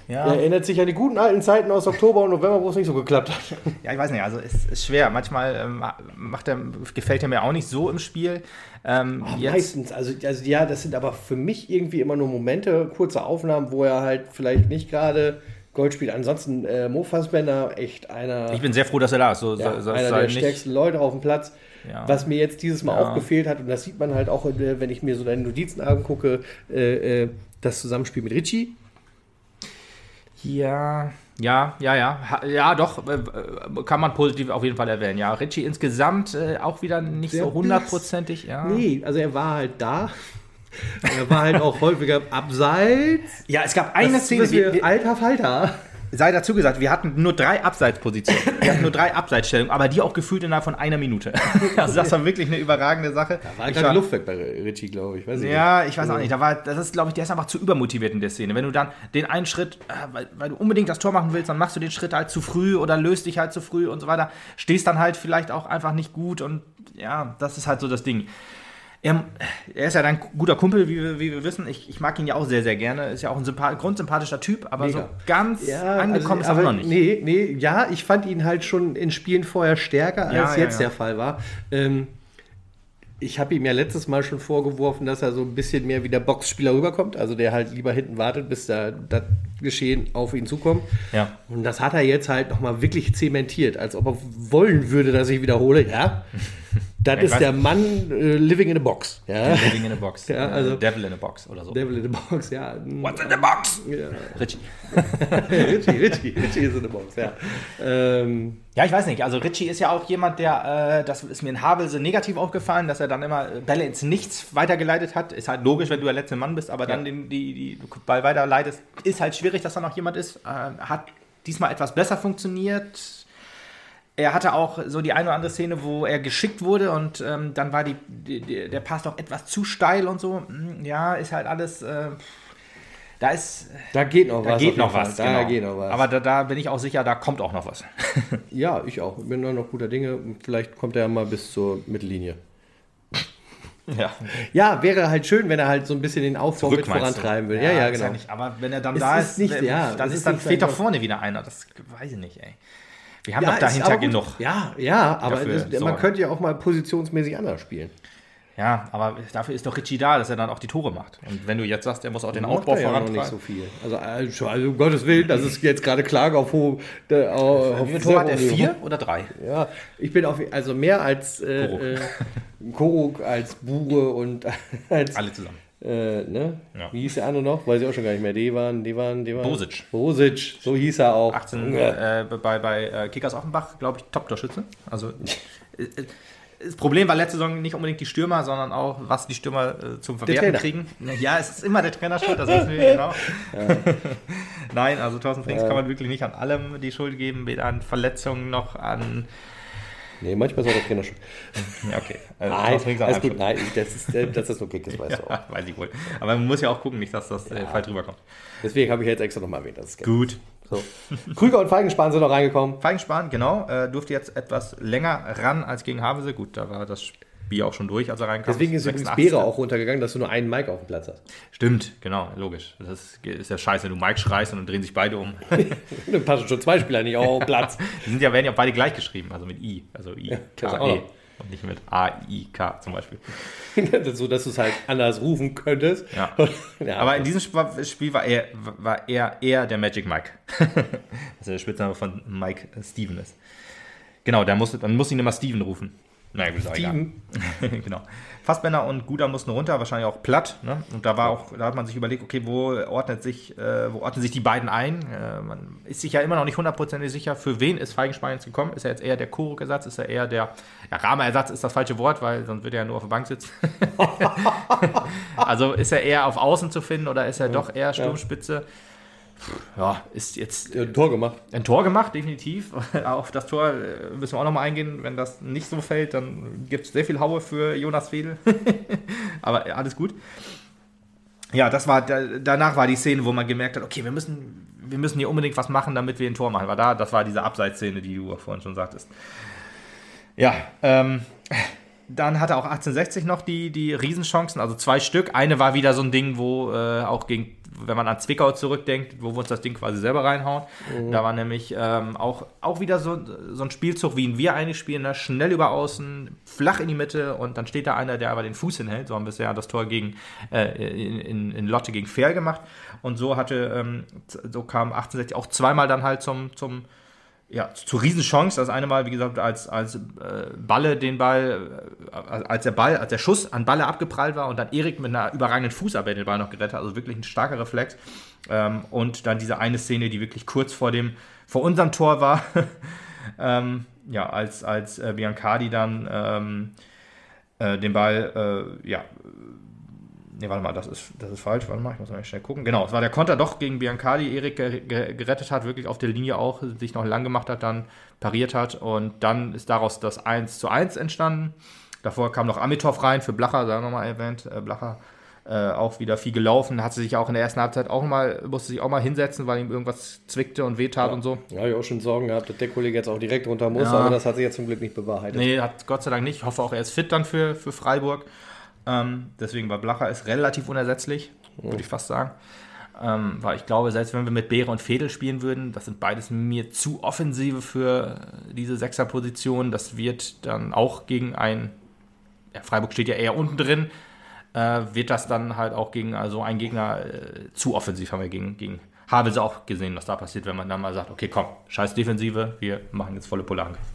ja. Er erinnert sich an die guten alten Zeiten aus Oktober und November, wo es nicht so geklappt hat. Ja, ich weiß nicht, also es ist schwer. Manchmal ähm, macht er, gefällt er mir auch nicht so im Spiel. Ähm, oh, meistens, also, also ja, das sind aber für mich irgendwie immer nur Momente, kurze Aufnahmen, wo er halt vielleicht nicht gerade Gold spielt. Ansonsten äh, Mo Fassbender, echt einer. Ich bin sehr froh, dass er da ist. So, ja, so, einer der nicht... stärksten Leute auf dem Platz. Ja. Was mir jetzt dieses Mal ja. auch gefehlt hat, und das sieht man halt auch, äh, wenn ich mir so deine Notizen angucke, äh, äh, das Zusammenspiel mit Richie ja, ja, ja, ja. Ja, doch, äh, äh, kann man positiv auf jeden Fall erwähnen. Ja, Richie insgesamt äh, auch wieder nicht Der so hundertprozentig. Ja. Nee, also er war halt da. er war halt auch [laughs] häufiger abseits. Ja, es gab eine das Szene. Wie, alter Falter sei dazu gesagt, wir hatten nur drei Abseitspositionen. [laughs] Wir hatten nur drei Abseitsstellungen, aber die auch gefühlt innerhalb von einer Minute. [laughs] also das war wirklich eine überragende Sache. Da war gerade Luft weg bei Richie, glaube ich. Weiß ja, ich weiß auch nicht. Da war, das ist, glaube ich, der ist einfach zu übermotiviert in der Szene. Wenn du dann den einen Schritt, äh, weil, weil, du unbedingt das Tor machen willst, dann machst du den Schritt halt zu früh oder löst dich halt zu früh und so weiter. Stehst dann halt vielleicht auch einfach nicht gut und ja, das ist halt so das Ding. Er, er, ist ja dein guter Kumpel, wie wir, wie wir wissen. Ich, ich, mag ihn ja auch sehr, sehr gerne. Ist ja auch ein grundsympathischer Typ, aber Mega. so ganz ja, angekommen also, ist er noch nicht. Nee, nee, ja, ich fand ihn halt schon in Spielen vorher stärker, als ja, jetzt ja, der Fall war. Ähm, ich habe ihm ja letztes Mal schon vorgeworfen, dass er so ein bisschen mehr wie der Boxspieler rüberkommt, also der halt lieber hinten wartet, bis da das Geschehen auf ihn zukommt. Ja. Und das hat er jetzt halt nochmal wirklich zementiert, als ob er wollen würde, dass ich wiederhole. Ja. [laughs] Das ist der Mann äh, living in a box. Ja? Living in a box. [laughs] ja, also, Devil in a box oder so. Devil in a box, ja. What's in the box? Ja. Richie. [laughs] Richie, Richie, Richie ist in a box, ja. Ähm, ja, ich weiß nicht. Also Richie ist ja auch jemand, der, äh, das ist mir in Havelse negativ aufgefallen, dass er dann immer Bälle ins Nichts weitergeleitet hat. Ist halt logisch, wenn du der letzte Mann bist, aber ja. dann den, die, die Ball weiterleitest, ist halt schwierig, dass da noch jemand ist. Äh, hat diesmal etwas besser funktioniert er hatte auch so die eine oder andere Szene, wo er geschickt wurde und ähm, dann war die, die, der Pass doch etwas zu steil und so. Hm, ja, ist halt alles. Äh, da ist. Da geht noch da was. Geht noch was da genau. geht noch was. Aber da, da, bin ich auch sicher, da kommt auch noch was. [laughs] ja, ich auch. Bin noch guter Dinge. Vielleicht kommt er ja mal bis zur Mittellinie. Ja. ja, wäre halt schön, wenn er halt so ein bisschen den Aufbau Zurück, mit vorantreiben will. Ja, ja, ja genau. Ja nicht, aber wenn er dann es da ist, ist nicht, ja, dann ist dann fehlt doch vorne wieder einer. Das weiß ich nicht, ey. Wir haben ja, doch dahinter genug. Ja, ja, aber das, man könnte ja auch mal positionsmäßig anders spielen. Ja, aber dafür ist doch Richie da, dass er dann auch die Tore macht. Und wenn du jetzt sagst, er muss auch den Aufbau vorantreiben. Ja nicht so viel. Also, also, also, um Gottes Willen, das ist jetzt gerade Klage auf hohe. Äh, auf Wie Tor hat er? Vier oder drei? Ja, ich bin auf also mehr als äh, Koruk. Äh, Koruk als Bure und [laughs] als. Alle zusammen. Äh, ne? Ja. Wie hieß der andere noch? Weiß ich auch schon gar nicht mehr. Devan, Devan, Devan. Bosic. Bosic, so hieß er auch. 18 äh, bei, bei äh, Kickers Offenbach, glaube ich, Top-Torschütze. Also, äh, [laughs] äh, das Problem war letzte Saison nicht unbedingt die Stürmer, sondern auch, was die Stürmer äh, zum Verwerten kriegen. Ja, es ist immer der Trainer schuld, das wissen wir [laughs] genau. Ja. [laughs] Nein, also Thorsten Frings ja. kann man wirklich nicht an allem die Schuld geben, weder an Verletzungen noch an Nee, manchmal auch der Trainer schon. [laughs] Ja, okay. Also, nein, alles gut. Nein, das ist, äh, das ist nur Kick, das weißt [laughs] ja, du auch. Weiß ich wohl. Aber man muss ja auch gucken, nicht, dass das äh, ja. falsch rüberkommt. Deswegen habe ich jetzt extra nochmal erwähnt. Das ist gut. So. Krüger und Feigenspan sind noch reingekommen. Feigenspan, genau. Äh, durfte jetzt etwas länger ran als gegen Havelse. Gut, da war das Bier auch schon durch, als er reinkam. Deswegen ist übrigens Beere auch runtergegangen, dass du nur einen Mike auf dem Platz hast. Stimmt, genau, logisch. Das ist, ja scheiße, wenn du Mike schreist und dann drehen sich beide um. [laughs] dann passen schon zwei Spieler nicht auf den Platz. [laughs] Die sind ja, werden ja beide gleich geschrieben, also mit I, also I, K, E. Und nicht mit A-I-K zum Beispiel. [laughs] so, dass du es halt anders rufen könntest. Ja. ja. Aber in diesem Spiel war er, war er eher der Magic Mike. also der Spitzname von Mike Steven ist. Genau, der muss, dann muss ihn immer Steven rufen. Naja, gut, Steven. [laughs] genau. Fassbender und Guda mussten runter, wahrscheinlich auch platt. Ne? Und da war auch, da hat man sich überlegt, okay, wo ordnet sich, äh, wo ordnen sich die beiden ein? Äh, man ist sich ja immer noch nicht hundertprozentig sicher, für wen ist Feigenstein jetzt gekommen? Ist er jetzt eher der Kuruk-Ersatz? Ist er eher der, ja, Rahmer-Ersatz ist das falsche Wort, weil sonst würde er ja nur auf der Bank sitzen. [laughs] [laughs] also ist er eher auf Außen zu finden oder ist er doch eher Sturmspitze? Ja ja, ist jetzt. ein Tor gemacht. Ein Tor gemacht, definitiv. [laughs] Auf das Tor äh, müssen wir auch nochmal eingehen. Wenn das nicht so fällt, dann gibt es sehr viel Haue für Jonas Fedel. [laughs] Aber alles gut. ja, das war, da, danach war die Szene, wo man gemerkt hat, okay, wir müssen, wir müssen hier unbedingt was machen, damit wir ein Tor machen. War da, das war diese Abseitsszene, die du vorhin schon sagtest. Ja, ähm, dann hatte auch 1860 noch die, die Riesenchancen, also zwei Stück. Eine war wieder so ein Ding, wo äh, auch gegen, wenn man an Zwickau zurückdenkt, wo wir uns das Ding quasi selber reinhauen. Mhm. Da war nämlich ähm, auch, auch wieder so, so ein Spielzug, wie ihn wir eigentlich spielen, ne? schnell über außen, flach in die Mitte und dann steht da einer, der aber den Fuß hinhält. So haben wir bisher das Tor gegen, äh, in, in, in, Lotte gegen Fair gemacht. Und so hatte, ähm, so kam 1860 auch zweimal dann halt zum, zum ja, zur Riesenchance. Das eine Mal, wie gesagt, als, als äh, Balle den Ball, äh, als der Ball, als der Schuss an Balle abgeprallt war und dann Erik mit einer überragenden Fußarbeit den Ball noch gerettet hat. Also wirklich ein starker Reflex. Ähm, und dann diese eine Szene, die wirklich kurz vor dem, vor unserem Tor war. [laughs] ähm, ja, als, als äh, Biancardi dann ähm, äh, den Ball, äh, ja, Ne, warte mal, das ist, das ist falsch. Warte mal, ich muss mal schnell gucken. Genau, es war der Konter doch gegen Biancardi. Erik gerettet hat, wirklich auf der Linie auch, sich noch lang gemacht hat, dann pariert hat. Und dann ist daraus das 1 zu 1 entstanden. Davor kam noch Amitov rein für Blacher, da nochmal erwähnt. Äh, Blacher äh, auch wieder viel gelaufen, hat sich auch in der ersten Halbzeit auch mal, musste sich auch mal hinsetzen, weil ihm irgendwas zwickte und wehtat ja. und so. Ja, ich auch schon Sorgen gehabt, dass der Kollege jetzt auch direkt runter muss, ja. aber das hat sich jetzt zum Glück nicht bewahrheitet. Nee, hat Gott sei Dank nicht. Ich hoffe auch, er ist fit dann für, für Freiburg. Ähm, deswegen war Blacher ist relativ unersetzlich, würde ich fast sagen. Ähm, weil ich glaube, selbst wenn wir mit Beere und Fedel spielen würden, das sind beides mir zu offensive für diese Sechserposition. Das wird dann auch gegen ein, ja, Freiburg steht ja eher unten drin, äh, wird das dann halt auch gegen also ein Gegner äh, zu offensiv, haben wir gegen, gegen Havels auch gesehen, was da passiert, wenn man dann mal sagt, okay, komm, scheiß Defensive, wir machen jetzt volle Pulle Angriff.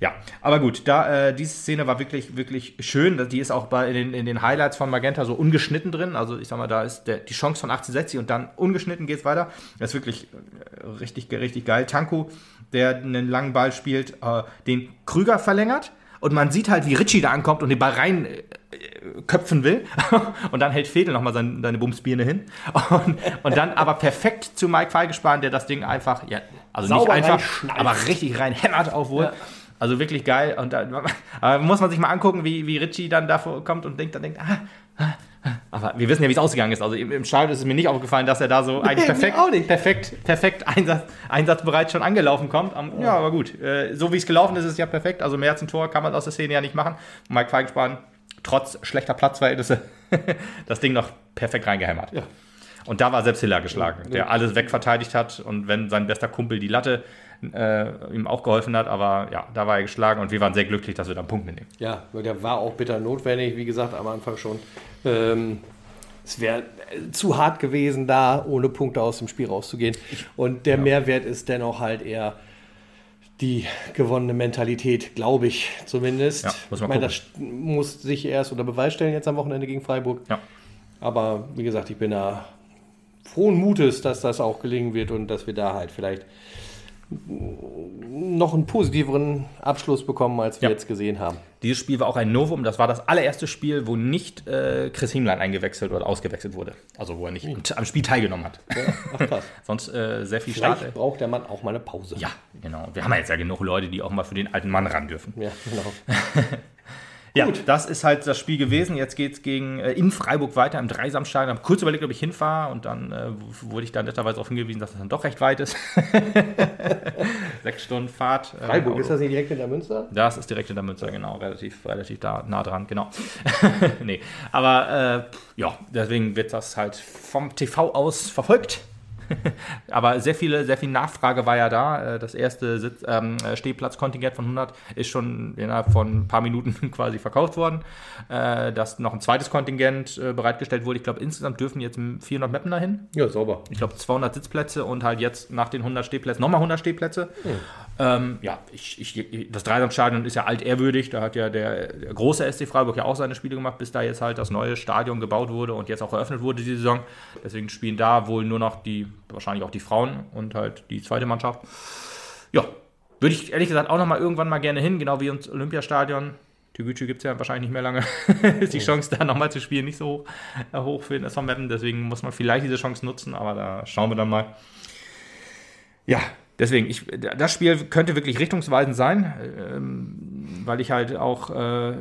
Ja, aber gut, da, äh, diese Szene war wirklich, wirklich schön. Die ist auch bei, in, den, in den Highlights von Magenta so ungeschnitten drin. Also ich sag mal, da ist der, die Chance von 1860 und dann ungeschnitten geht es weiter. Das ist wirklich äh, richtig, richtig geil. Tanku, der einen langen Ball spielt, äh, den Krüger verlängert. Und man sieht halt, wie Richie da ankommt und den Ball rein äh, köpfen will. [laughs] und dann hält Fedel nochmal seine, seine Bumsbirne hin. Und, und dann aber perfekt zu Mike Feigespahn, der das Ding einfach, ja, also Sauber nicht einfach, aber richtig rein hämmert auch wohl. Ja. Also wirklich geil. Und da muss man sich mal angucken, wie, wie Richie dann davor kommt und denkt, dann denkt, ah, ah, ah. aber wir wissen ja, wie es ausgegangen ist. Also im, Stadion ist es mir nicht aufgefallen, dass er da so [laughs] eigentlich perfekt, perfekt, perfekt Einsatz, einsatzbereit schon angelaufen kommt. Ja, aber gut. Äh, so wie es gelaufen ist, ist es ja perfekt. Also mehr als ein Tor kann man aus der Szene ja nicht machen. Und Mike Feigenspan, trotz schlechter Platzverhältnisse, [laughs] das Ding noch perfekt reingehämmert. Ja. Und da war selbst Hiller geschlagen, der alles wegverteidigt hat. Und wenn sein bester Kumpel die Latte äh, ihm auch geholfen hat. Aber ja, da war er geschlagen und wir waren sehr glücklich, dass wir da einen Punkt mitnehmen. Ja, der war auch bitter notwendig, wie gesagt, am Anfang schon. Ähm, es wäre äh, zu hart gewesen, da ohne Punkte aus dem Spiel rauszugehen. Und der ja. Mehrwert ist dennoch halt eher die gewonnene Mentalität, glaube ich zumindest. Ja, muss man ich meine, das muss sich erst unter Beweis stellen jetzt am Wochenende gegen Freiburg. Ja. Aber wie gesagt, ich bin da frohen Mutes, dass das auch gelingen wird und dass wir da halt vielleicht noch einen positiveren Abschluss bekommen, als wir ja. jetzt gesehen haben. Dieses Spiel war auch ein Novum. Das war das allererste Spiel, wo nicht äh, Chris Hiemlein eingewechselt oder ausgewechselt wurde. Also wo er nicht am Spiel teilgenommen hat. Ja, ach krass. [laughs] Sonst äh, sehr viel Vielleicht Start. braucht der Mann auch mal eine Pause. Ja, genau. Wir haben ja jetzt ja genug Leute, die auch mal für den alten Mann ran dürfen. Ja, genau. [laughs] Ja, Gut. das ist halt das Spiel gewesen. Jetzt geht es gegen äh, in Freiburg weiter im Dreisamstadion. Ich habe kurz überlegt, ob ich hinfahre und dann äh, wurde ich da netterweise darauf hingewiesen, dass das dann doch recht weit ist. [laughs] Sechs Stunden Fahrt. Äh, Freiburg, ist das nicht direkt in der Münster? Das ist direkt in der Münster, genau. Relativ, relativ da, nah dran, genau. [laughs] nee, aber äh, ja, deswegen wird das halt vom TV aus verfolgt. [laughs] Aber sehr viele, sehr viel Nachfrage war ja da. Äh, das erste Sitz, ähm, äh, Stehplatzkontingent von 100 ist schon innerhalb von ein paar Minuten [laughs] quasi verkauft worden. Äh, dass noch ein zweites Kontingent äh, bereitgestellt wurde. Ich glaube, insgesamt dürfen jetzt 400 Mappen dahin. Ja, sauber. Ich glaube, 200 Sitzplätze und halt jetzt nach den 100 Stehplätzen nochmal 100 Stehplätze. Mhm. Ähm, ja, ich, ich, das Dreisamstadion ist ja altehrwürdig. Da hat ja der, der, große SC Freiburg ja auch seine Spiele gemacht, bis da jetzt halt das neue Stadion gebaut wurde und jetzt auch eröffnet wurde die Saison. Deswegen spielen da wohl nur noch die, wahrscheinlich auch die Frauen und halt die zweite Mannschaft. Ja, würde ich ehrlich gesagt auch noch mal irgendwann mal gerne hin, genau wie ins Olympiastadion. Tügücü gibt es ja wahrscheinlich nicht mehr lange. [laughs] ist die Chance, da nochmal zu spielen, nicht so hoch, äh, hoch für den SV Meppen. Deswegen muss man vielleicht diese Chance nutzen, aber da schauen wir dann mal. Ja, Deswegen, ich, das Spiel könnte wirklich richtungsweisend sein. Ähm, weil ich halt auch äh,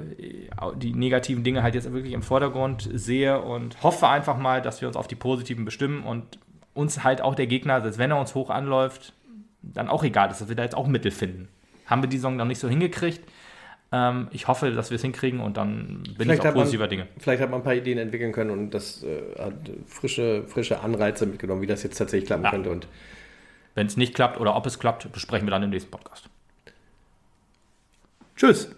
die negativen Dinge halt jetzt wirklich im Vordergrund sehe und hoffe einfach mal, dass wir uns auf die positiven bestimmen und uns halt auch der Gegner, selbst wenn er uns hoch anläuft, dann auch egal ist, dass wir da jetzt auch Mittel finden. Haben wir die Saison noch nicht so hingekriegt. Ähm, ich hoffe, dass wir es hinkriegen und dann bin Vielleicht ich auch hat man- positiver Dinge. Vielleicht hat man ein paar Ideen entwickeln können und das äh, hat frische, frische Anreize mitgenommen, wie das jetzt tatsächlich klappen Ja. könnte. Und Wenn es nicht klappt oder ob es klappt, besprechen wir dann im nächsten Podcast. tschüss.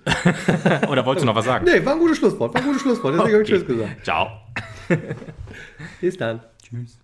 [laughs] Oder wolltest du noch was sagen? Nee, war ein gutes Schlusswort. War ein gutes Schlusswort. Deswegen habe ich Okay. Tschüss gesagt. Ciao. [laughs] Bis dann. Tschüss.